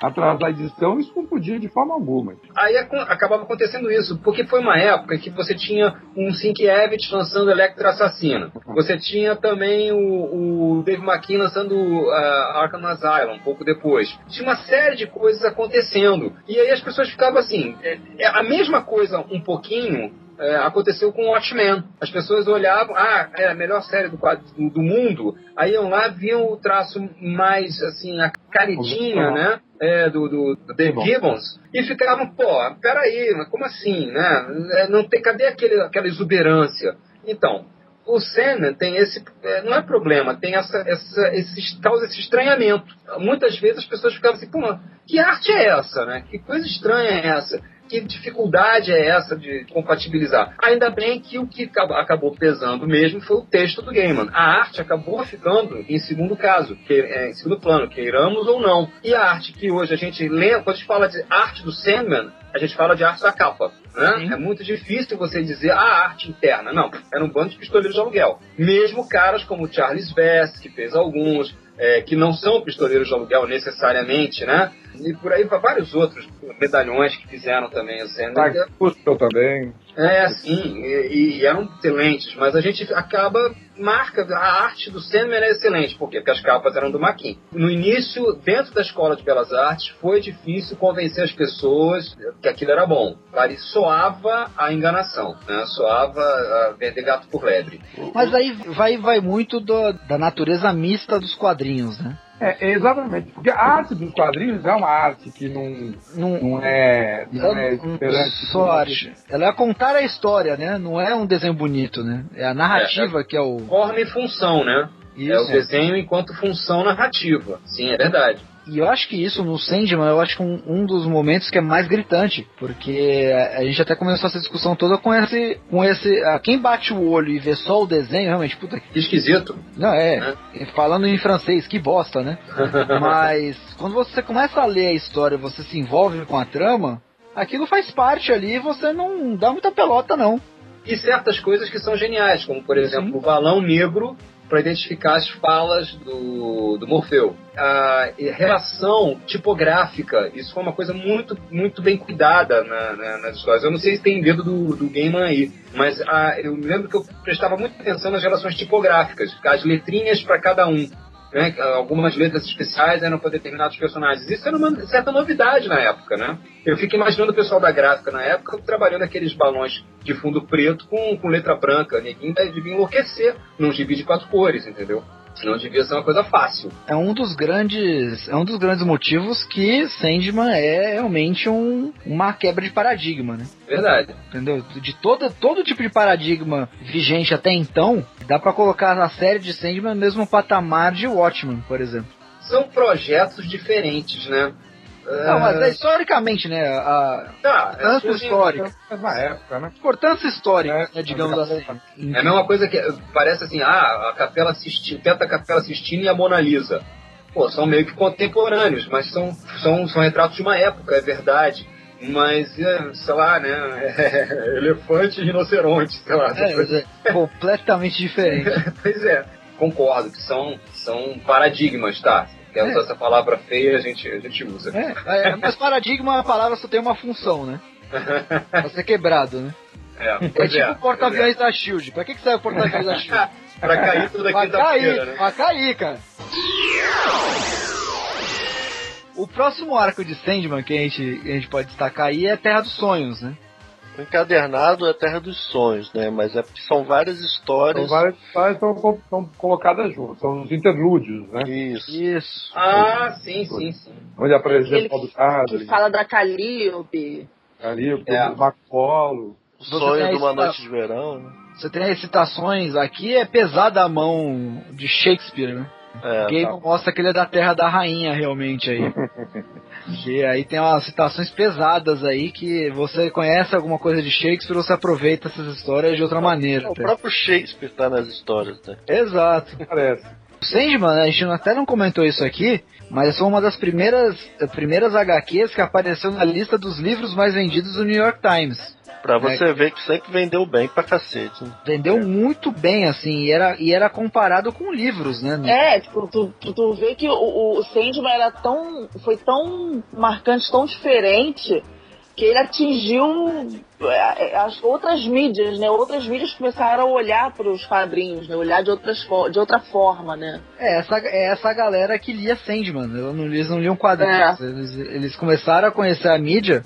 atrasar, a edição, isso não podia de forma alguma. Aí acabava acontecendo isso, porque foi uma época que você tinha um Sienkiewicz lançando Electra Assassino. Você tinha também o, o Dave McKean lançando uh, Arkham Asylum, um pouco depois. Tinha uma série de coisas acontecendo. E aí as pessoas ficavam assim, é, é a mesma coisa um pouquinho é, aconteceu com Watchmen. As pessoas olhavam, ah, é a melhor série do, quadro, do, do mundo. Aí iam lá, viam o traço mais, assim, a caridinha, né? É, do, do, do Dave Gibbons. E ficavam, pô, peraí, mas como assim, né? É, Não tem, cadê aquele, aquela exuberância? Então, o Senna tem esse. é, Não é problema, tem essa, essa, esse, causa esse estranhamento. Muitas vezes as pessoas ficavam assim, pô, que arte é essa, né? Que coisa estranha é essa? Que dificuldade é essa de compatibilizar? Ainda bem que o que acab- acabou pesando mesmo foi o texto do Gaiman. A arte acabou ficando em segundo caso, que, é, em segundo plano, queiramos ou não. E a arte que hoje a gente lê, quando a gente fala de arte do Sandman, a gente fala de arte da capa. Né? É muito difícil você dizer a arte interna. Não, era um bando de pistoleiros de aluguel. Mesmo caras como Charles Vess, que fez alguns, é, que não são pistoleiros de aluguel necessariamente, né? E por aí vários outros medalhões que fizeram também. Tá, Custou também. É, sim, e, e eram excelentes, mas a gente acaba, marca, a arte do Sandman é excelente, por quê? Porque as capas eram do Maquin. No início, dentro da Escola de Belas Artes, foi difícil convencer as pessoas que aquilo era bom. Ali soava a enganação, né? soava a vender gato por lebre. Mas aí vai, vai muito do- da natureza mista dos quadrinhos, né? É, é, exatamente. Porque a arte dos quadrinhos é uma arte que não, não, é, não é esperante. Só arte. Ela é contar a história, né? Não é um desenho bonito, né? É a narrativa que é o. Forma e função, né? É o desenho enquanto função narrativa. Sim, é verdade. E eu acho que isso no Sandman, eu acho que um, um dos momentos que é mais gritante, porque a, a gente até começou essa discussão toda com esse, com esse, a, quem bate o olho e vê só o desenho, realmente, puta que esquisito. Não é, falando em francês, que bosta, né? Mas quando você começa a ler a história, você se envolve com a trama, aquilo faz parte ali, e você não dá muita pelota não. E certas coisas que são geniais, como por exemplo o balão negro para identificar as falas do, do Morfeu. A relação tipográfica, isso foi uma coisa muito, muito bem cuidada na, na, nas histórias. Eu não sei se tem dedo do, do Gaiman aí, mas a, eu lembro que eu prestava muita atenção nas relações tipográficas, as letrinhas para cada um. Né? Algumas letras especiais eram para determinados personagens. Isso era uma certa novidade na época, né? Eu fico imaginando o pessoal da gráfica na época trabalhando aqueles balões de fundo preto com, com letra branca. Ninguém devia enlouquecer num gibi de quatro cores, entendeu? Não devia ser uma coisa fácil. É um dos grandes, é um dos grandes motivos que Sandman é realmente um, uma quebra de paradigma, né? Verdade. Entendeu? De toda, todo tipo de paradigma vigente até então, Dá pra colocar a série de Sandman no mesmo patamar de Watchmen, por exemplo. São projetos diferentes, né? Não, mas é historicamente, né? A importância é, histórica. Na época, né? Importância histórica, É, né, digamos assim. É a mesma coisa que parece assim, ah, a Capela Sistina, Tenta Capela Sistina e a Mona Lisa. Pô, são meio que contemporâneos, mas são, são, são retratos de uma época, é verdade. Mas, é, sei lá, né? elefante e rinoceronte, sei lá. É, é completamente diferente. pois é, concordo que são, são paradigmas, tá? Quer usar É. essa palavra feia, a gente, a gente usa. É, é, mas paradigma, a palavra só tem uma função, né? Pra ser quebrado, né? É, É tipo é, o porta-aviões da Shield. Pra que, que serve o porta-aviões da Shield? Pra cair toda Vai quinta-feira, cair, né? vai cair, cara. O próximo arco de Sandman que a gente, a gente pode destacar aí é Terra dos Sonhos, né? O encadernado é a Terra dos Sonhos, né? Mas é porque são várias histórias. São várias histórias que estão, estão colocadas juntas, são os interlúdios, né? Isso. Isso. Ah, sim, sim, sim. Onde Aquele o Paulo Que fala da Calliope. ali, o É. Marco Polo. O sonho de uma noite de verão, né? Você tem as citações aqui, é pesada a mão de Shakespeare, né? É, Gaiman mostra que ele é da terra da rainha, realmente, aí. e aí tem umas citações pesadas aí que você conhece alguma coisa de Shakespeare, você aproveita essas histórias de outra maneira. o próprio Shakespeare tá nas histórias, né? Exato. Parece. O Sandman, a gente até não comentou isso aqui, mas foi uma das primeiras, primeiras HQs que apareceu na lista dos livros mais vendidos do New York Times. Pra você ver que sempre vendeu bem pra cacete. Né? Vendeu muito bem, assim, e era, e era comparado com livros, né? É, tipo, tu, tu, tu vê que o, o Sandman era tão. foi tão marcante, tão diferente, que ele atingiu é, as outras mídias, né? Outras mídias começaram a olhar para os quadrinhos, né? Olhar de, outras, de outra forma, né? É essa, é essa galera que lia Sandman, não- eles não liam quadrinhos, eles, eles começaram a conhecer a mídia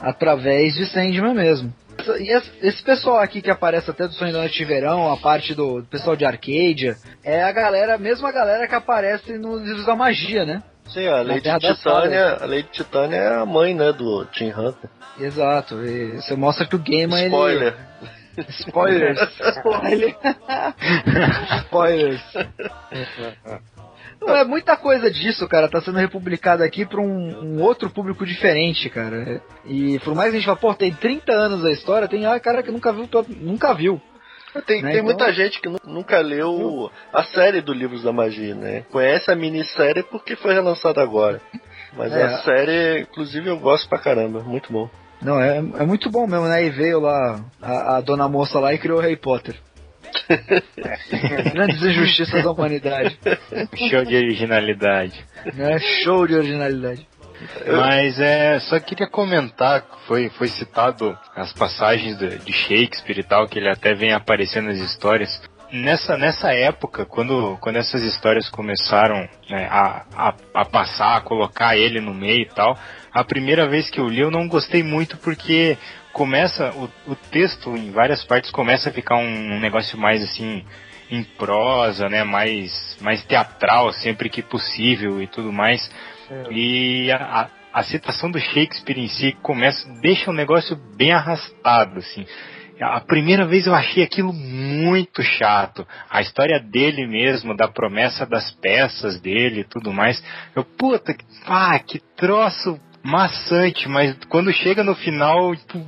através de Sandman mesmo. E esse, pessoal aqui que aparece até do Sonho da Noite de Verão, a parte do, do pessoal de Arcadia, é a galera, a mesma galera que aparece nos livros da magia, né? Sim, a Lady Titânia, a Lady Titânia é a mãe, né, do Tim Hunter. Exato, e você mostra que o Gaiman Spoiler. ele... Spoilers. Spoiler. Spoilers. Não, é muita coisa disso, cara, tá sendo republicado aqui pra um, um outro público diferente, cara. E por mais que a gente fala, pô, tem 30 anos a história, tem ah, cara que nunca viu, todo- nunca viu. Tem, Né, tem então- muita gente que nu- nunca leu a série do Livros da Magia, né? Conhece a minissérie porque foi relançada agora. Mas É. a série, inclusive, eu gosto pra caramba. Muito bom. Não, é, é muito bom mesmo, né? E veio lá a, a dona moça lá e criou Harry Potter. Grandes injustiças da humanidade. Show de originalidade. Né? Show de originalidade. Mas é, só queria comentar foi, foi citado as passagens de, de Shakespeare e tal, que ele até vem aparecendo nas histórias. Nessa, nessa época, quando, quando essas histórias começaram né, a, a, a passar, a colocar ele no meio e tal, a primeira vez que eu li eu não gostei muito porque começa, o, o texto em várias partes começa a ficar um, um negócio mais assim, em prosa, né, mais, mais teatral sempre que possível e tudo mais. E a, a, citação do Shakespeare em si começa, deixa o negócio bem arrastado, assim. A primeira vez eu achei aquilo muito chato. A história dele mesmo, da promessa das peças dele e tudo mais. Eu, puta, que- ah, que troço maçante, mas quando chega no final, tipo,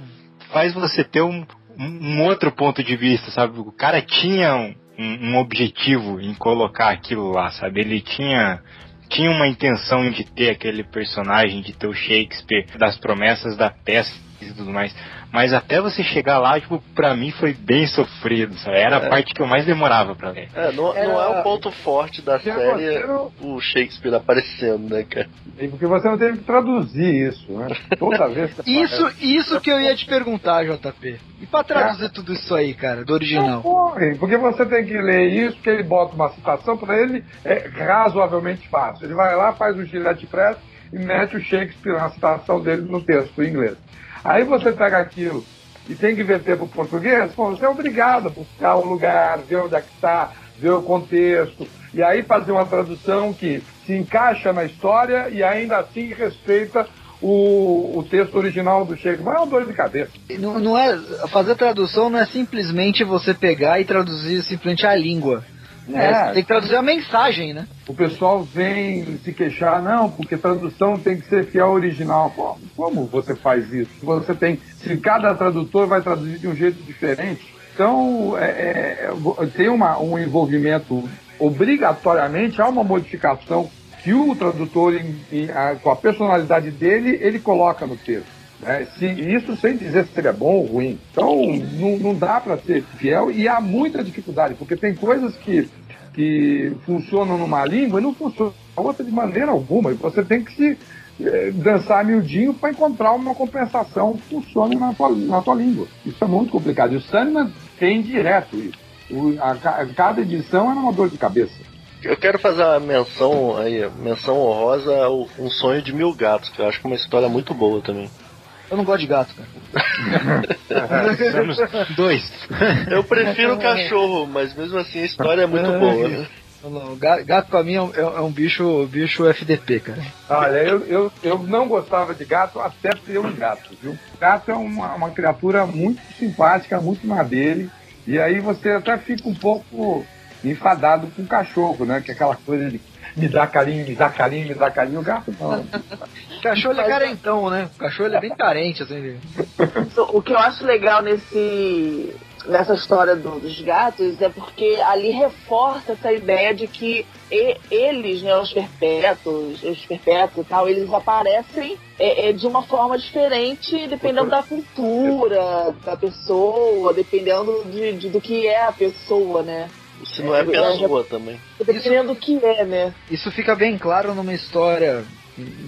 faz você ter um, um outro ponto de vista, sabe? O cara tinha um, um objetivo em colocar aquilo lá, sabe? Ele tinha tinha uma intenção de ter aquele personagem, de ter o Shakespeare, das promessas da peça e tudo mais. Mas até você chegar lá, tipo, pra mim foi bem sofrido, sabe? Era a É. parte que eu mais demorava pra ler. É, não, não é o ponto forte da Porque série não- o Shakespeare aparecendo, né, cara? E Porque você não teve que traduzir isso, né? Toda vez que você Isso, isso que eu ia te perguntar, JP. E pra traduzir tudo isso aí, cara, do original? Corre, porque você tem que ler isso, que ele bota uma citação, para ele é razoavelmente fácil. Ele vai lá, faz o gilete press e mete o Shakespeare na citação dele no texto em inglês. Aí você pega aquilo e tem que verter para o português, pô, você é obrigado a buscar o lugar, ver onde é que está, ver o contexto, e aí fazer uma tradução que se encaixa na história e ainda assim respeita o, o texto original do Shakespeare é uma dor de cabeça. Não, não é, fazer tradução não é simplesmente você pegar e traduzir simplesmente a língua. É, É. tem que traduzir a mensagem, né? O pessoal vem se queixar, não, porque tradução tem que ser fiel ao original. Pô, como você faz isso? Você tem, se cada tradutor vai traduzir de um jeito diferente, então é, é, tem uma, um envolvimento obrigatoriamente há uma modificação que o tradutor, em- em- a- com a personalidade dele, ele coloca no texto. Né? Se, isso sem dizer se é bom ou ruim. Então, não, não dá para ser fiel e há muita dificuldade, porque tem coisas que, que funcionam numa língua e não funcionam na outra de maneira alguma. E você tem que se eh, dançar miudinho para encontrar uma compensação que funcione na tua, na tua língua. Isso é muito complicado. E o Sandman tem direto isso. O- a ca- cada edição é uma dor de cabeça. Eu quero fazer uma menção aí, menção honrosa Um Sonho de Mil Gatos, que eu acho que é uma história muito boa também. Eu não gosto de gato, cara. Dois. Eu prefiro cachorro, mas mesmo assim a história é muito boa. né? Não, não, ga- Gato pra mim é um, é um bicho, bicho FDP, cara. Olha, eu, eu, eu não gostava de gato até ter um gato, viu? Gato é uma, uma criatura muito simpática, muito na dele. E aí você até fica um pouco enfadado com o cachorro, né? Que é aquela coisa de me dá carinho, me dá carinho, me dá carinho. O gato não. Cachorro é carentão, né? O cachorro é bem carente, assim. O que eu acho legal nesse nessa história do- dos gatos é porque ali reforça essa ideia de que e- eles, né, os perpétuos, os perpétuos e tal, eles aparecem é, é, de uma forma diferente dependendo da cultura da pessoa, dependendo de, de- do que é a pessoa, né? Se não é pessoa também. Dependendo do que é, né? Isso fica bem claro numa história,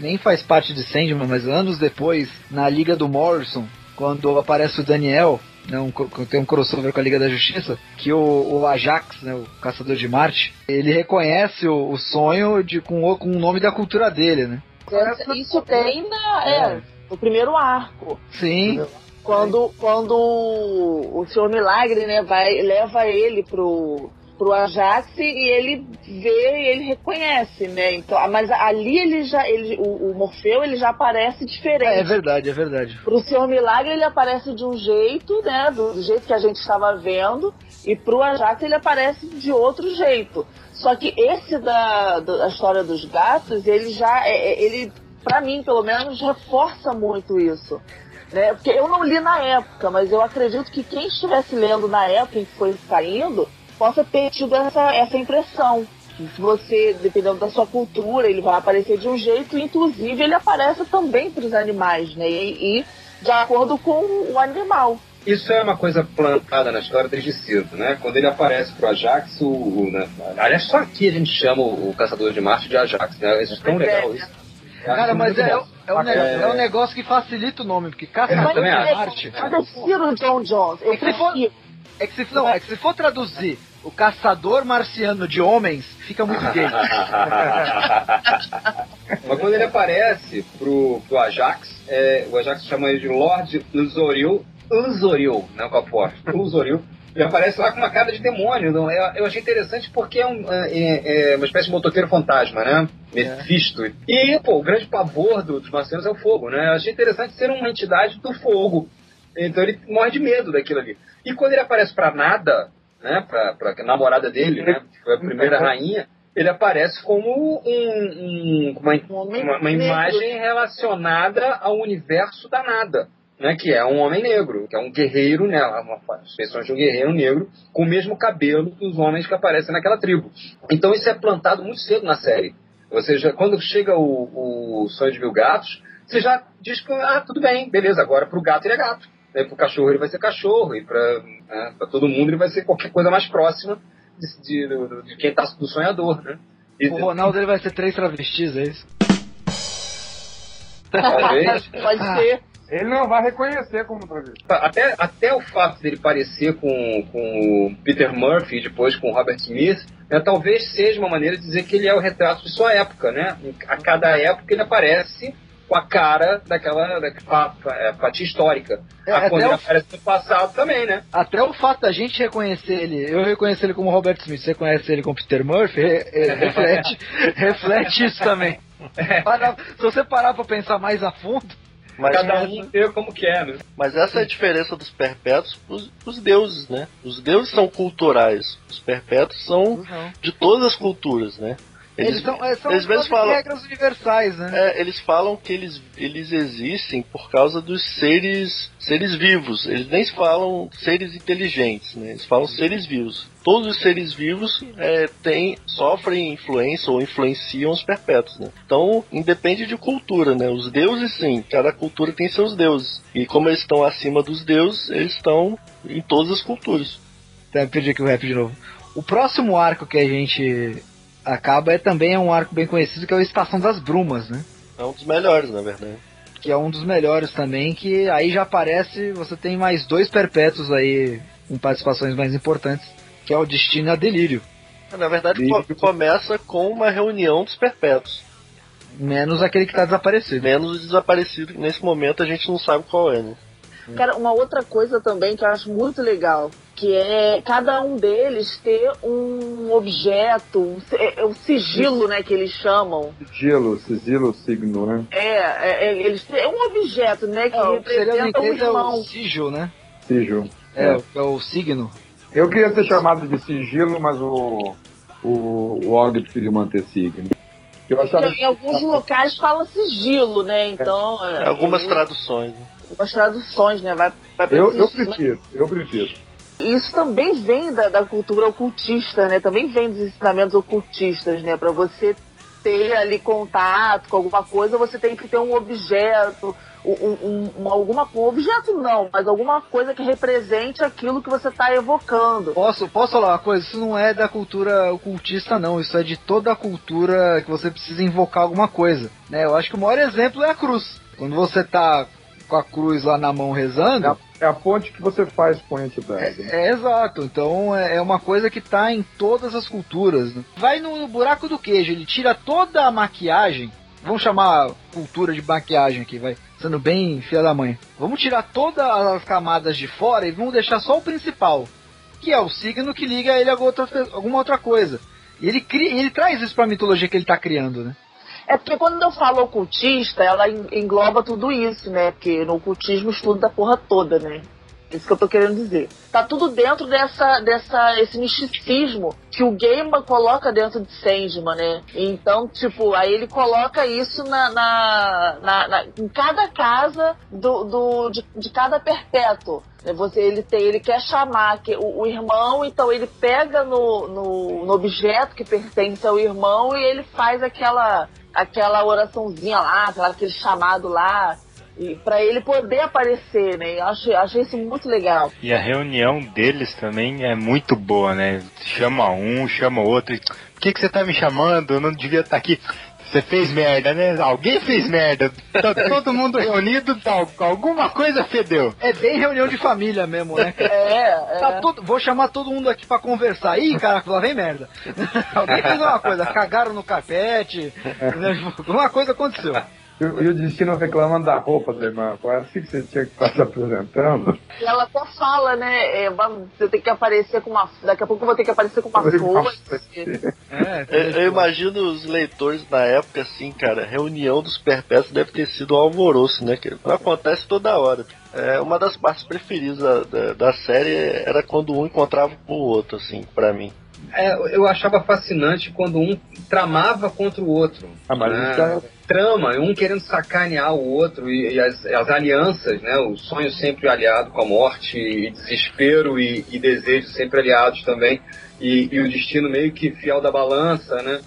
nem faz parte de Sandman, mas anos depois, na Liga do Morrison, quando aparece o Daniel, né, um, tem um crossover com a Liga da Justiça, que o, o Ajax, né, o Caçador de Marte, ele reconhece o, o sonho de, com, o, com o nome da cultura dele, né? Isso tem na, é, no primeiro arco. Sim. Quando, quando o Senhor Milagre, né, vai, leva ele pro, pro Ajax e ele vê e ele reconhece, né? Então, mas ali ele já, ele, o, o Morfeu ele já aparece diferente. É verdade, é verdade. Pro Senhor Milagre ele aparece de um jeito, né? Do jeito que a gente estava vendo. E pro Ajax ele aparece de outro jeito. Só que esse da, da história dos gatos, ele já. é- é- ele, pra mim, pelo menos, reforça muito isso. Né? Porque eu não li na época, mas eu acredito que quem estivesse lendo na época em que foi saindo possa ter tido essa, essa impressão. Que se você, dependendo da sua cultura, ele vai aparecer de um jeito, inclusive ele aparece também para os animais, né? E, e de acordo com o animal. Isso é uma coisa plantada na história desde cedo, né? Quando ele aparece pro Ajax, o, o, né? aliás, só aqui a gente chama o, o Caçador de Marte de Ajax, né? Isso é tão legal isso. Cara, mas é, é, um, ne- É. é um negócio que facilita o nome, porque Caçador de acho. Marte. Eu prefiro o John Jones. Eu É prefiro. É que se, não, é que se for traduzir o caçador marciano de homens, fica muito gay. Mas quando ele aparece pro, pro Ajax, é, o Ajax chama ele de Lord Luzoril, Luzoril, não com a forte, Luzoril. Ele aparece lá com uma cara de demônio. Não, eu, eu achei interessante porque é, um, é- é uma espécie de motoqueiro fantasma, né? Mephisto. E, pô, o grande pavor do- dos marcianos é o fogo, né? Eu achei interessante ser uma entidade do fogo. Então ele morre de medo daquilo ali. E quando ele aparece pra nada, né? Pra, pra namorada dele, né? Que foi a primeira rainha. Ele aparece como um, um- uma, uma, uma imagem relacionada ao universo da nada. Né, que é um homem negro, que é um guerreiro, né, uma expressão de um guerreiro negro, com o mesmo cabelo dos homens que aparecem naquela tribo. Então isso é plantado muito cedo na série. Ou seja, quando chega o, o Sonho de Mil Gatos, você já diz que, ah, tudo bem, beleza, agora pro gato ele é gato. Né, pro cachorro ele vai ser cachorro, e pra, né, pra todo mundo ele vai ser qualquer coisa mais próxima de, de, do- de quem tá do sonhador, né? E- O Ronaldo ele vai ser três travestis, é isso? Talvez. Pode ser. Ele não vai reconhecer como travesti. Até, até o fato dele parecer com, com o Peter Murphy e depois com o Robert Smith, né, talvez seja uma maneira de dizer que ele é o retrato de sua época, né? A cada época ele aparece com a cara daquela da, com a, com a fatia histórica. É, Ah, quando até ele o- aparece no passado também, né? Até o fato da gente reconhecer ele, eu reconhecer ele como Robert Smith, você conhece ele como Peter Murphy, re- é, reflete, reflete isso também. Para- se você parar pra pensar mais a fundo, Mas, Cada um vê como quer, né? mas essa é a diferença dos perpétuos pros, pros deuses, né? Os deuses são culturais. Os perpétuos são não. de todas as culturas, né? Eles, são, é, são eles mesmos falam- regras universais, né? É, eles falam que eles, eles existem por causa dos seres seres vivos. Eles nem falam seres inteligentes, né? Eles falam seres vivos. Todos os seres vivos é, têm, sofrem influência ou influenciam os perpétuos, né? Então, independe de cultura, né? Os deuses, sim. Cada cultura tem seus deuses. E como eles estão acima dos deuses, eles estão em todas as culturas. Até perdi aqui o rap de novo. O próximo arco que a gente acaba é também é um arco bem conhecido, que é o Estação das Brumas, né? É um dos melhores, na verdade. Que é um dos melhores também, que aí já aparece, você tem mais dois perpétuos aí com participações mais importantes, que é o Destino e a Delírio. Na verdade, co- começa com uma reunião dos perpétuos. Menos aquele que tá desaparecido. Menos o desaparecido, que nesse momento a gente não sabe qual é, né? Cara, uma outra coisa também que eu acho muito legal, que é cada um deles ter um objeto, um, si- é, é o sigilo, né, que eles chamam. Sigilo, sigilo, signo, né? É, é, é, eles têm é um objeto, né, que É, representa o inglês é o irmão. sigil, né? Sigil. É, é o signo. Eu queria ser chamado de sigilo, mas o, o, o Og preferiu manter signo. Eu achava Em alguns locais fala sigilo, né? Então. é, Algumas é, traduções. né? Algumas traduções, né? Vai, vai pra Eu, eu prefiro, eu prefiro. Isso também vem da, da cultura ocultista, né? Também vem dos ensinamentos ocultistas, né? Para você ter ali contato com alguma coisa, você tem que ter um objeto, um, um- um- alguma um objeto não, mas alguma coisa que represente aquilo que você está evocando. Posso, posso falar uma coisa? Isso não é da cultura ocultista, não. Isso é de toda a cultura que você precisa invocar alguma coisa. Né? Eu acho que o maior exemplo é a cruz. Quando você tá com a cruz lá na mão rezando. É a, é a ponte que você faz com a entidade. É, exato. Então é, é uma coisa que tá em todas as culturas. né? Vai no, buraco do queijo, ele tira toda a maquiagem. Vamos chamar cultura de maquiagem aqui, vai. Sendo bem filha da mãe. Vamos tirar todas as camadas de fora e vamos deixar só o principal. Que é o signo que liga ele a outra, alguma outra coisa. E ele, cria, ele traz isso pra mitologia que ele tá criando, né? É porque quando eu falo ocultista, ela en- engloba tudo isso, né? Porque no ocultismo estuda a porra toda, né? Isso que eu tô querendo dizer. Tá tudo dentro dessa, dessa, esse misticismo que o Gaiman coloca dentro de Sandman, né? Então, tipo, aí ele coloca isso na, na, na- na- em cada casa do, do, de, de cada perpétuo. né? Você, ele, tem, ele quer chamar que, o, o irmão, então ele pega no, no, no objeto que pertence ao irmão e ele faz aquela, aquela oraçãozinha lá, aquele chamado lá, e para ele poder aparecer, né? Eu achei, isso muito legal. E a reunião deles também é muito boa, né? Chama um, chama outro. Por que, que você tá me chamando? Eu não devia estar aqui. Você fez merda, né? Alguém fez merda. Tá todo mundo reunido, tal, alguma coisa fedeu. É bem reunião de família mesmo, né? cara? É, Tá é. todo- vou chamar todo mundo aqui pra conversar. Ih, caraca, lá vem merda. Alguém fez uma coisa, cagaram no carpete, né? alguma coisa aconteceu. E, o- e o destino reclamando da roupa da irmã. Foi assim que você tinha que estar se apresentando. E ela até fala, né? é, você tem que aparecer com uma. Daqui a pouco eu vou ter que aparecer com uma foice. É, Eu, eu imagino os leitores na época, assim, cara, reunião dos perpétuos deve ter sido um alvoroço, né? Que acontece toda hora. É, uma das partes preferidas da, da, da série era quando um encontrava com o outro, assim, pra mim. É, eu achava fascinante quando um tramava contra o outro. Ah, mas né? é- Trama, um querendo sacanear o outro e, e as, as alianças, né? O sonho sempre aliado com a morte, e desespero e, e desejo sempre aliados também. E, e o destino meio que fiel da balança, né?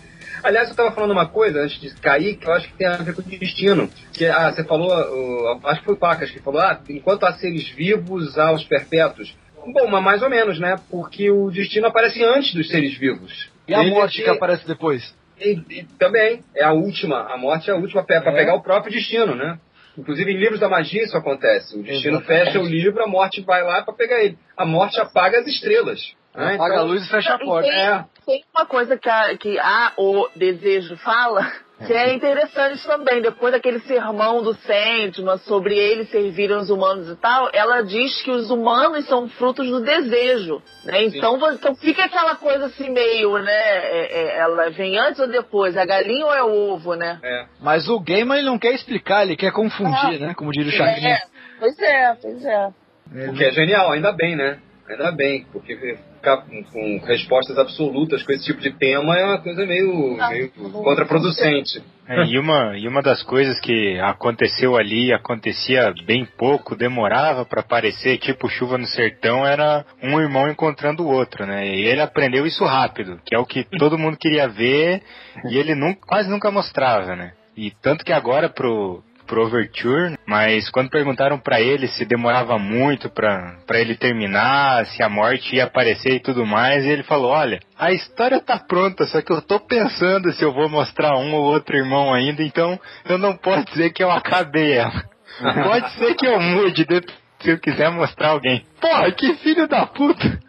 Aliás, eu estava falando uma coisa antes de cair que eu acho que tem a ver com o destino. Que ah, você falou, uh, acho que foi o Pacas que falou, ah, enquanto há seres vivos, há os perpétuos. Bom, mas mais ou menos, né? Porque o destino aparece antes dos seres vivos. E a Ele morte é- que aparece depois? e, e também, é a última. A morte é a última para É. pegar o próprio destino, né? Inclusive em livros da magia isso acontece. O destino Exatamente. fecha o livro, a morte vai lá para pegar ele. A morte apaga as estrelas. né? Apaga Então, a luz e fecha a porta. tem, É. tem uma coisa que a, que a o desejo fala, Que é interessante também, depois daquele sermão do Sandman sobre eles servirem os humanos e tal, ela diz que os humanos são frutos do desejo, né? Então, então fica aquela coisa assim meio, né? É, é, ela vem antes ou depois, a galinha ou é o ovo, né? É. Mas o Gaiman ele não quer explicar, ele quer confundir, né? Como diria o Chacrinha. É, pois é, pois é. O que é genial, ainda bem, né? Ainda bem, porque com, com respostas absolutas com esse tipo de tema é uma coisa meio, meio contraproducente. É, e, uma, e uma das coisas que aconteceu ali, acontecia bem pouco, demorava para aparecer, tipo chuva no sertão, era um irmão encontrando o outro, né? E ele aprendeu isso rápido, que é o que todo mundo queria ver, e ele nunca, quase nunca mostrava, né? E tanto que agora pro, pro Overture, mas quando perguntaram para ele se demorava muito para ele terminar, se a morte ia aparecer e tudo mais, ele falou: Olha, a história tá pronta, só que eu tô pensando se eu vou mostrar um ou outro irmão ainda, então eu não posso dizer que eu acabei ela. Pode ser que eu mude se eu quiser mostrar alguém. Porra, que filho da puta!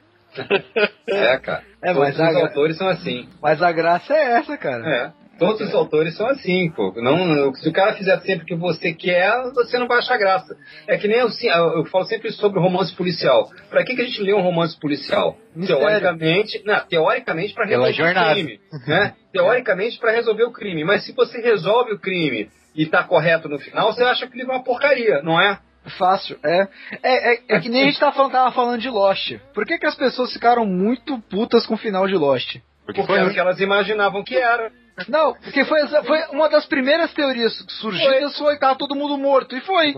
É, cara. É, Todos mas os a- autores são assim. Mas a graça é essa, cara. É. Todos os autores são assim, pô. Não, se o cara fizer sempre o que você quer, você não vai achar graça. É que nem eu, assim, eu, falo sempre sobre romance policial. Pra que, que a gente lê um romance policial? Mistério. Teoricamente, não, teoricamente para resolver jornada. o crime. Né? Teoricamente para resolver o crime. Mas se você resolve o crime e tá correto no final, você acha que ele é uma porcaria, não é? Fácil, é. É, é, é que nem a gente tava falando, tava falando de Lost. Por que, que as pessoas ficaram muito putas com o final de Lost? Porque Porque foi era o que elas imaginavam que era. Não, porque foi, foi uma das primeiras teorias surgidas foi que tava todo mundo morto. E foi.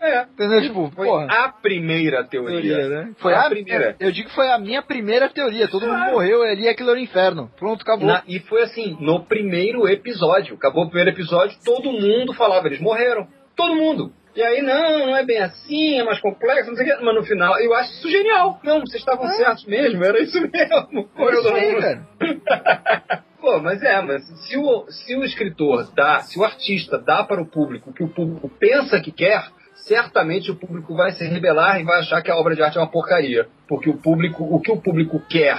É. Entendeu? Tipo, Foi porra. a primeira teoria. Teoria, né? Foi a a, primeira. Eu digo que foi a minha primeira teoria. Todo mundo morreu ali, aquilo era o inferno. Pronto, acabou. Na- e foi assim, no primeiro episódio. Acabou o primeiro episódio, todo mundo falava, eles morreram. Todo mundo. E aí, não, não é bem assim, é mais complexo, não sei o quê. Mas no final, eu acho isso genial. Não, vocês estavam certos mesmo, era isso mesmo. Foi isso aí, cara. Pô, mas é, mas se o, se o escritor dá, se o artista dá para o público o que o público pensa que quer, certamente o público vai se rebelar e vai achar que a obra de arte é uma porcaria. Porque o público, o que o público quer,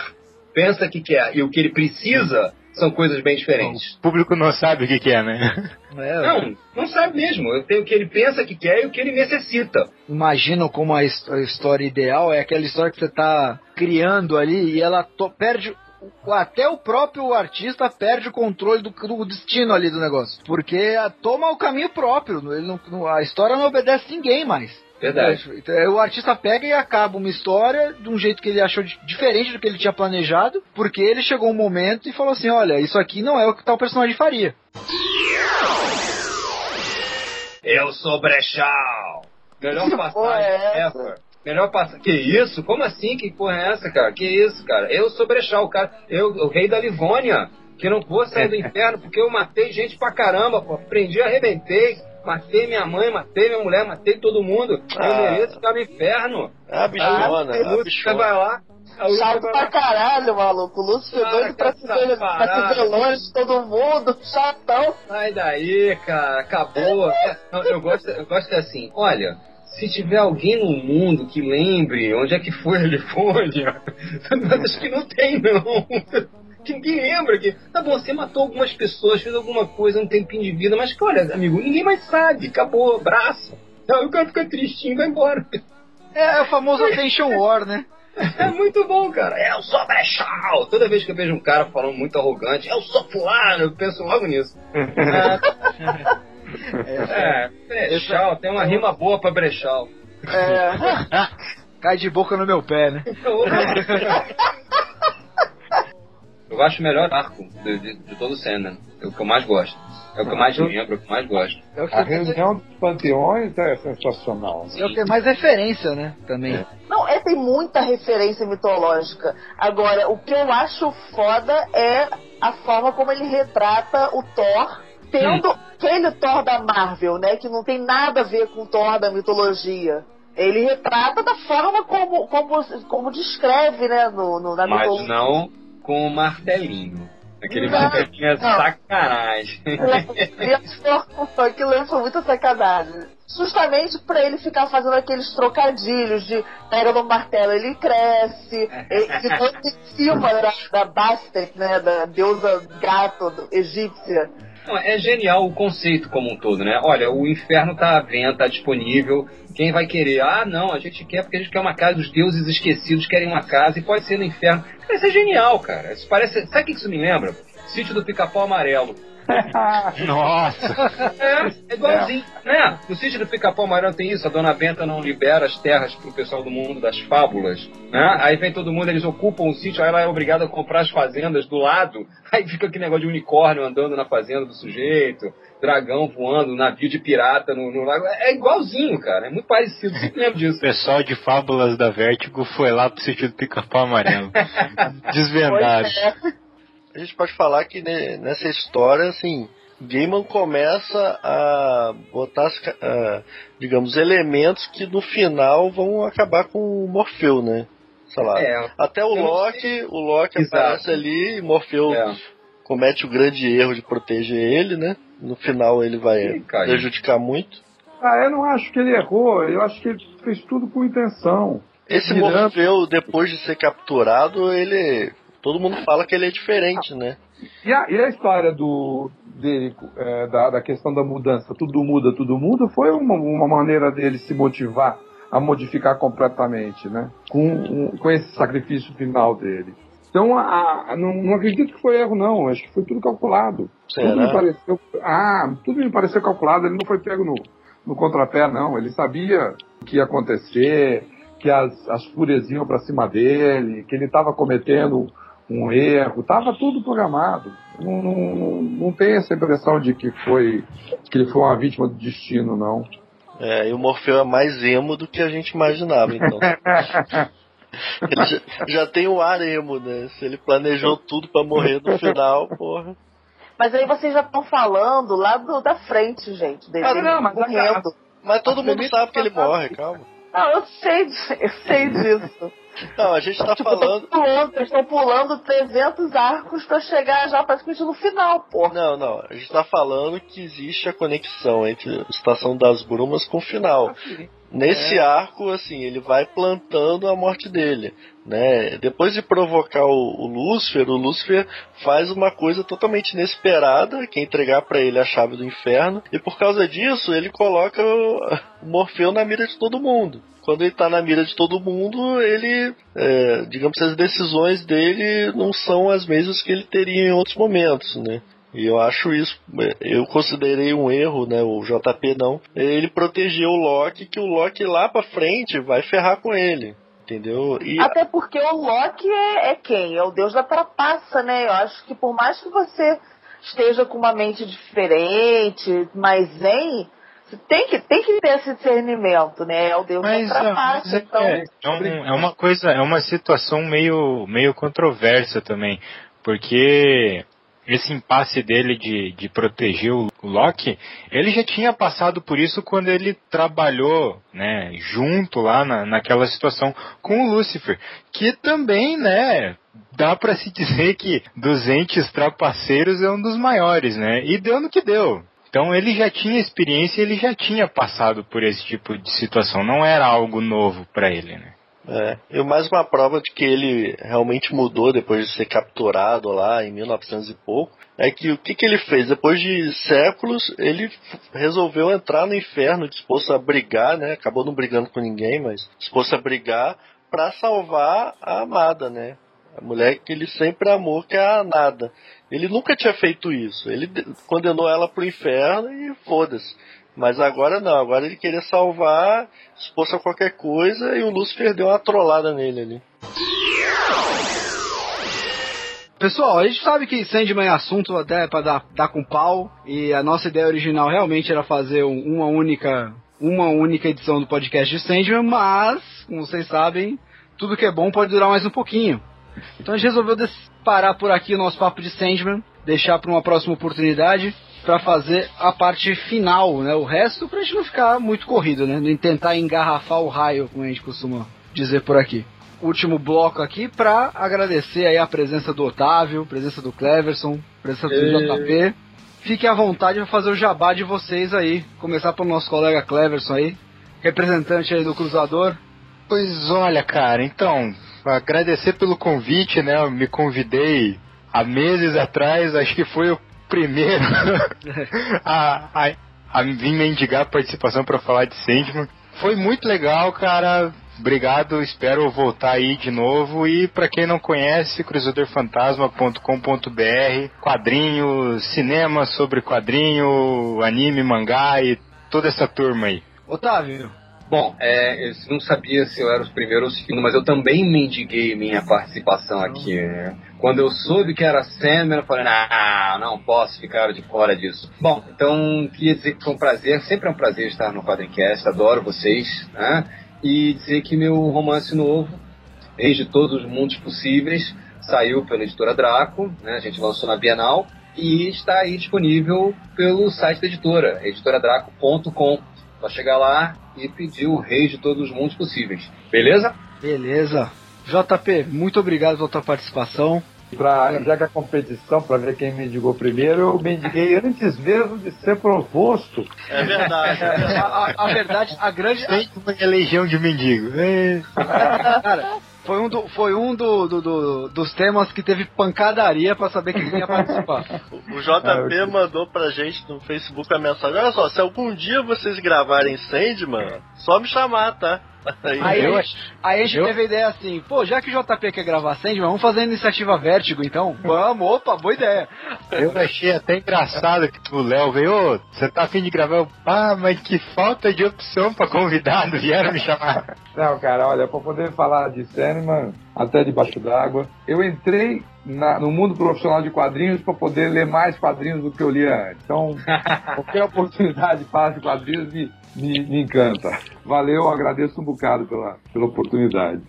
pensa que quer e o que ele precisa são coisas bem diferentes. O público não sabe o que, que é, né? É, Não, não sabe mesmo. Eu tenho o que ele pensa que quer e o que ele necessita. Imaginam como a, his- a história ideal é aquela história que você tá criando ali e ela to- perde. O- Até o próprio artista perde o controle do, do destino ali do negócio. Porque a- toma o caminho próprio. Ele não- não- a história não obedece ninguém mais. Verdade. Então, é, o artista pega e acaba uma história de um jeito que ele achou di- diferente do que ele tinha planejado, porque ele chegou um momento e falou assim: olha, isso aqui não é o que tal personagem faria. Eu sou Brechal. Melhor passagem é essa? ever. Melhor passagem. Que isso? Como assim? Que porra é essa, cara? Que isso, cara? Eu sou Brechal, cara. Eu, o rei da Livônia. Que não vou sair do inferno porque eu matei gente pra caramba, pô. Prendi, arrebentei. Matei minha mãe, matei minha mulher, matei todo mundo. Eu Ah. mereço ficar no inferno. A bichona, Aí, a Lúcifer bichona. vai lá. o Chato pra lá. caralho, maluco. O Lúcio foi Ah, doido pra se, ver, pra se ver longe de todo mundo. Chatão. Sai daí, cara, acabou. Eu, gosto, eu gosto assim, olha, se tiver alguém no mundo que lembre onde é que foi a Livônia, acho que não tem, não. Que ninguém lembra que. Tá bom, você matou algumas pessoas, fez alguma coisa, um tempinho de vida, mas olha, amigo, ninguém mais sabe, acabou, abraço. Não, o cara fica tristinho e vai embora. É, o famoso Attention War, né? É muito bom, cara. Eu sou Brechal. Toda vez que eu vejo um cara falando muito arrogante, eu sou fulano, eu penso logo nisso. É, Brechal, tem uma rima boa pra Brechal. É. Cai de boca no meu pé, né? Eu acho o melhor arco de, de, de todo o Sandman. É o que eu mais gosto. É o que eu mais lembro, é o que eu mais gosto. É o que, A reunião dos panteões é sensacional. é o que mais referência, né? Também. Não, é, tem muita referência mitológica. Agora, o que eu acho foda é a forma como ele retrata o Thor, tendo aquele Thor da Marvel, né? Que não tem nada a ver com o Thor da mitologia. Ele retrata da forma como, como, como descreve, né? No, no, na Mas mitologia. não com o martelinho. Aquele Não. martelinho é Não. sacanagem. Aquilo ali foi muita sacanagem. Justamente pra ele ficar fazendo aqueles trocadilhos de pega no martelo, ele cresce, ele fica em cima da, da Bastet, né, da deusa gato egípcia. Não, é genial o conceito como um todo, né? Olha, o inferno está à venda, está disponível. Quem vai querer? Ah, não, a gente quer porque a gente quer uma casa, os deuses esquecidos querem uma casa e pode ser no inferno. Cara, isso é genial, cara. Isso parece. Sabe o que isso me lembra? Sítio do Pica-Pau Amarelo. Nossa! É, é igualzinho, né? No sítio do Pica-Pau Amarelo tem isso, a Dona Benta não libera as terras pro pessoal do mundo das fábulas, né? Aí vem todo mundo, eles ocupam o sítio, aí ela é obrigada a comprar as fazendas do lado, aí fica aquele negócio de unicórnio andando na fazenda do sujeito, dragão voando, navio de pirata no, no lago, é igualzinho, cara, é muito parecido, sempre lembro disso. O pessoal de Fábulas da Vértigo foi lá pro sítio do Pica-Pau Amarelo. Desvendado. A gente pode falar que nessa história, assim, Gaiman começa a botar, digamos, elementos que no final vão acabar com o Morfeu, né? Sei lá. É. Até o Loki, o Loki Exato. aparece ali e Morfeu É. comete o grande erro de proteger ele, né? No final ele vai caiu. prejudicar muito. Ah, eu não acho que ele errou, eu acho que ele fez tudo com intenção. Esse Miranda- Morfeu, depois de ser capturado, ele. Todo mundo fala que ele é diferente, né? E a, e a história do dele, é, da, da questão da mudança, tudo muda, tudo muda, foi uma, uma maneira dele se motivar a modificar completamente, né? Com, um- com esse sacrifício final dele. Então, a, a- não, não acredito que foi erro, não. Acho que foi tudo calculado. Será? Tudo me pareceu, ah, tudo me pareceu calculado. Ele não foi pego no, no contrapé, não. Ele sabia o que ia acontecer, que as, as fúrias iam para cima dele, que ele estava cometendo um erro. Tava tudo programado. Não, não, não, tem essa impressão de que foi que ele foi uma vítima do destino, não. É, e o Morfeu é mais emo do que a gente imaginava, então. Ele já, já tem o ar emo, né? Se ele planejou tudo pra morrer no final, porra. Mas aí vocês já estão falando lá do, da frente, gente. Dele Ah, não, mas a- morrendo. Mas todo mundo sabe que ele morre, calma. Não, eu sei, eu sei disso. Não, a gente tá Tipo, falando. estão pulando, estão pulando 300 arcos pra chegar já praticamente no final, porra. Não, não, a gente tá falando que existe a conexão entre a Estação das Brumas com o final. Nesse arco, assim, ele vai plantando a morte dele, né? Depois de provocar o, o Lúcifer, o Lúcifer faz uma coisa totalmente inesperada, que é entregar pra ele a chave do inferno, e por causa disso ele coloca o, Morfeu na mira de todo mundo. Quando ele tá na mira de todo mundo, ele, é, digamos, as decisões dele não são as mesmas que ele teria em outros momentos, né? E eu acho isso, eu considerei um erro, né? O JP não. Ele protegeu o Loki, que o Loki lá pra frente vai ferrar com ele. Entendeu? E Até porque o Loki é, é quem? É o deus da trapaça, né? Eu acho que por mais que você esteja com uma mente diferente, mas zen, você tem que, tem que ter esse discernimento, né? É o deus Mas, da trapaça. é, então, é, é um- é uma coisa, é uma situação meio, meio controversa também, porque esse impasse dele de, de proteger o Loki, ele já tinha passado por isso quando ele trabalhou, né, junto lá na, naquela situação com o Lúcifer, que também, né, dá pra se dizer que dos entes trapaceiros é um dos maiores, né, e deu no que deu. Então ele já tinha experiência, ele já tinha passado por esse tipo de situação, não era algo novo pra ele, né. É, e mais uma prova de que ele realmente mudou depois de ser capturado lá em 1900 e pouco, é que o que, que ele fez? Depois de séculos, ele resolveu entrar no inferno, disposto a brigar, né? Acabou não brigando com ninguém, mas disposto a brigar para salvar a amada, né? A mulher que ele sempre amou, que é a Nada. Ele nunca tinha feito isso. Ele de- condenou ela pro inferno e foda-se. Mas agora não, agora ele queria salvar, exposto a qualquer coisa, e o Lúcifer deu uma trollada nele ali. Pessoal, a gente sabe que Sandman é assunto até pra dar, dar com pau, e a nossa ideia original realmente era fazer um- uma única uma única edição do podcast de Sandman, mas, como vocês sabem, tudo que é bom pode durar mais um pouquinho. Então a gente resolveu parar por aqui o nosso papo de Sandman, deixar para uma próxima oportunidade para fazer a parte final, né? O resto pra gente não ficar muito corrido, né? Nem tentar engarrafar o raio, como a gente costuma dizer por aqui. Último bloco aqui para agradecer aí a presença do Otávio, presença do Cleverson, presença do Ei. JP. Fiquem à vontade para fazer o jabá de vocês aí. Começar pelo nosso colega Cleverson aí, representante aí do Cruzador. Pois olha, cara, então, agradecer pelo convite, né? Eu me convidei há meses atrás, acho que foi o primeiro a, a, a vir mendigar a participação para falar de Sandman. Foi muito legal, cara. Obrigado, espero voltar aí de novo. E para quem não conhece, cruzadorfantasma.com.br, quadrinhos, cinema sobre quadrinho, anime, mangá e toda essa turma aí. Otávio. Bom, é, eu não sabia se eu era o primeiro ou o segundo, mas eu também mendiguei minha participação aqui. Né? Quando eu soube que era Sandman, eu falei, não, não posso ficar de fora disso. Bom, então queria dizer que foi um prazer, sempre é um prazer estar no Quadrincast, adoro vocês, né? E dizer que meu romance novo, Desde Todos os Mundos Possíveis, saiu pela editora Draco, né? A gente lançou na Bienal e está aí disponível pelo site da editora, editoradraco.com. Só chegar lá e pedir o rei de todos os mundos possíveis. Beleza? Beleza. JP, muito obrigado pela tua participação. Pra, já que a competição, para ver quem mendigou primeiro, eu mendiguei antes mesmo de ser proposto. É verdade. É verdade. A, a- a verdade, a grande. Tem uma legião de mendigo. É. Cara, foi um, do, foi um do, do- do- dos temas que teve pancadaria pra saber quem ia participar. O JP mandou pra gente no Facebook a mensagem: Olha só, se algum dia vocês gravarem Sandman, só me chamar, tá? Aí, Aí, Eu a ach- gente- aí a gente eu- teve a ideia assim, pô, já que o JP quer gravar Sandman, vamos fazer a iniciativa Vértigo então? Vamos, opa, boa ideia. Eu achei até engraçado que o Léo veio, "Ô, você tá afim de gravar? Eu, Ah, mas que falta de opção pra convidado, vieram me chamar. Não, cara, olha, para poder falar de Sandman, até debaixo d'água, eu entrei na- no mundo profissional de quadrinhos para poder ler mais quadrinhos do que eu lia antes. Então, qualquer oportunidade de falar de quadrinhos me, me, me encanta. Valeu, agradeço um bocado pela, pela oportunidade.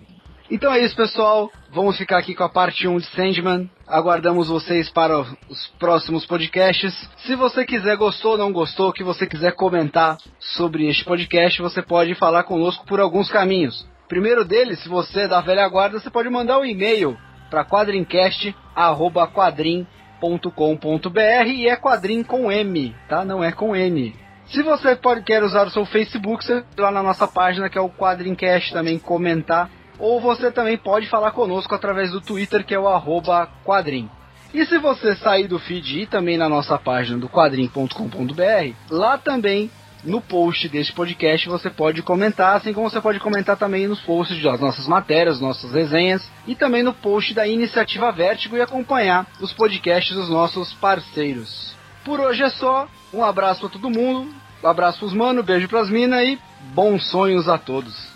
Então é isso, pessoal. Vamos ficar aqui com a parte 1 de Sandman. Aguardamos vocês para os próximos podcasts. Se você quiser, gostou ou não gostou, que você quiser comentar sobre este podcast, você pode falar conosco por alguns caminhos. Primeiro deles, se você é da velha guarda, você pode mandar um e-mail para quadrincast@quadrim.com.br e é quadrim com M, tá? Não é com N. Se você pode, quer usar o seu Facebook, você lá na nossa página que é o Quadrincast também comentar. Ou você também pode falar conosco através do Twitter que é o arroba quadrim. E se você sair do feed e também na nossa página do quadrim.com.br, lá também no post deste podcast você pode comentar, assim como você pode comentar também nos posts das nossas matérias, nossas resenhas e também no post da Iniciativa Vértigo e acompanhar os podcasts dos nossos parceiros. Por hoje é só, um abraço pra todo mundo, um abraço pros mano, beijo pras minas e bons sonhos a todos.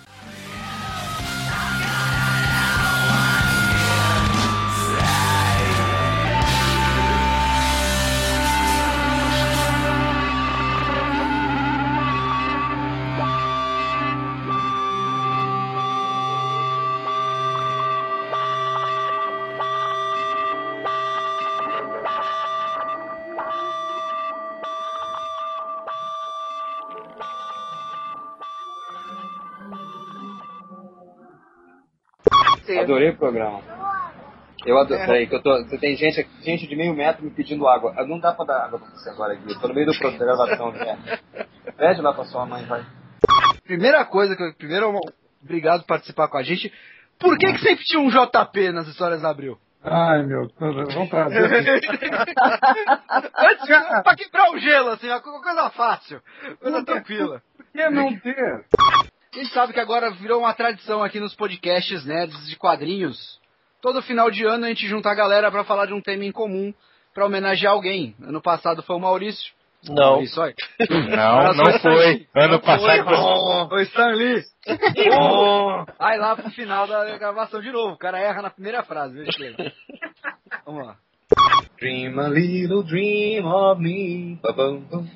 Adorei o programa. Eu adoro. Peraí, que eu tô. Você tem gente, gente de meio metro me pedindo água. Ah, Não dá pra dar água pra você agora aqui. Eu tô no meio do pro- da gravação, né? Pede lá pra sua mãe, vai. Primeira coisa que eu. Primeiro, obrigado por participar com a gente. Por que, que sempre tinha um JP nas histórias da Abril? Ai, meu, vamos trazer. Antes, pra quebrar o gelo, assim, coisa fácil, coisa tranquila. Por que não ter? A gente sabe que agora virou uma tradição aqui nos podcasts nerds de quadrinhos. Todo final de ano a gente junta a galera pra falar de um tema em comum, pra homenagear alguém. Ano passado foi o Maurício. Não. Maurício, olha. Não, não foi. Ano passado O Stan Lee. Aí lá pro final da gravação de novo. O cara erra na primeira frase. Veja. Vamos lá. Dream a little dream of me. Ba-bum, bum.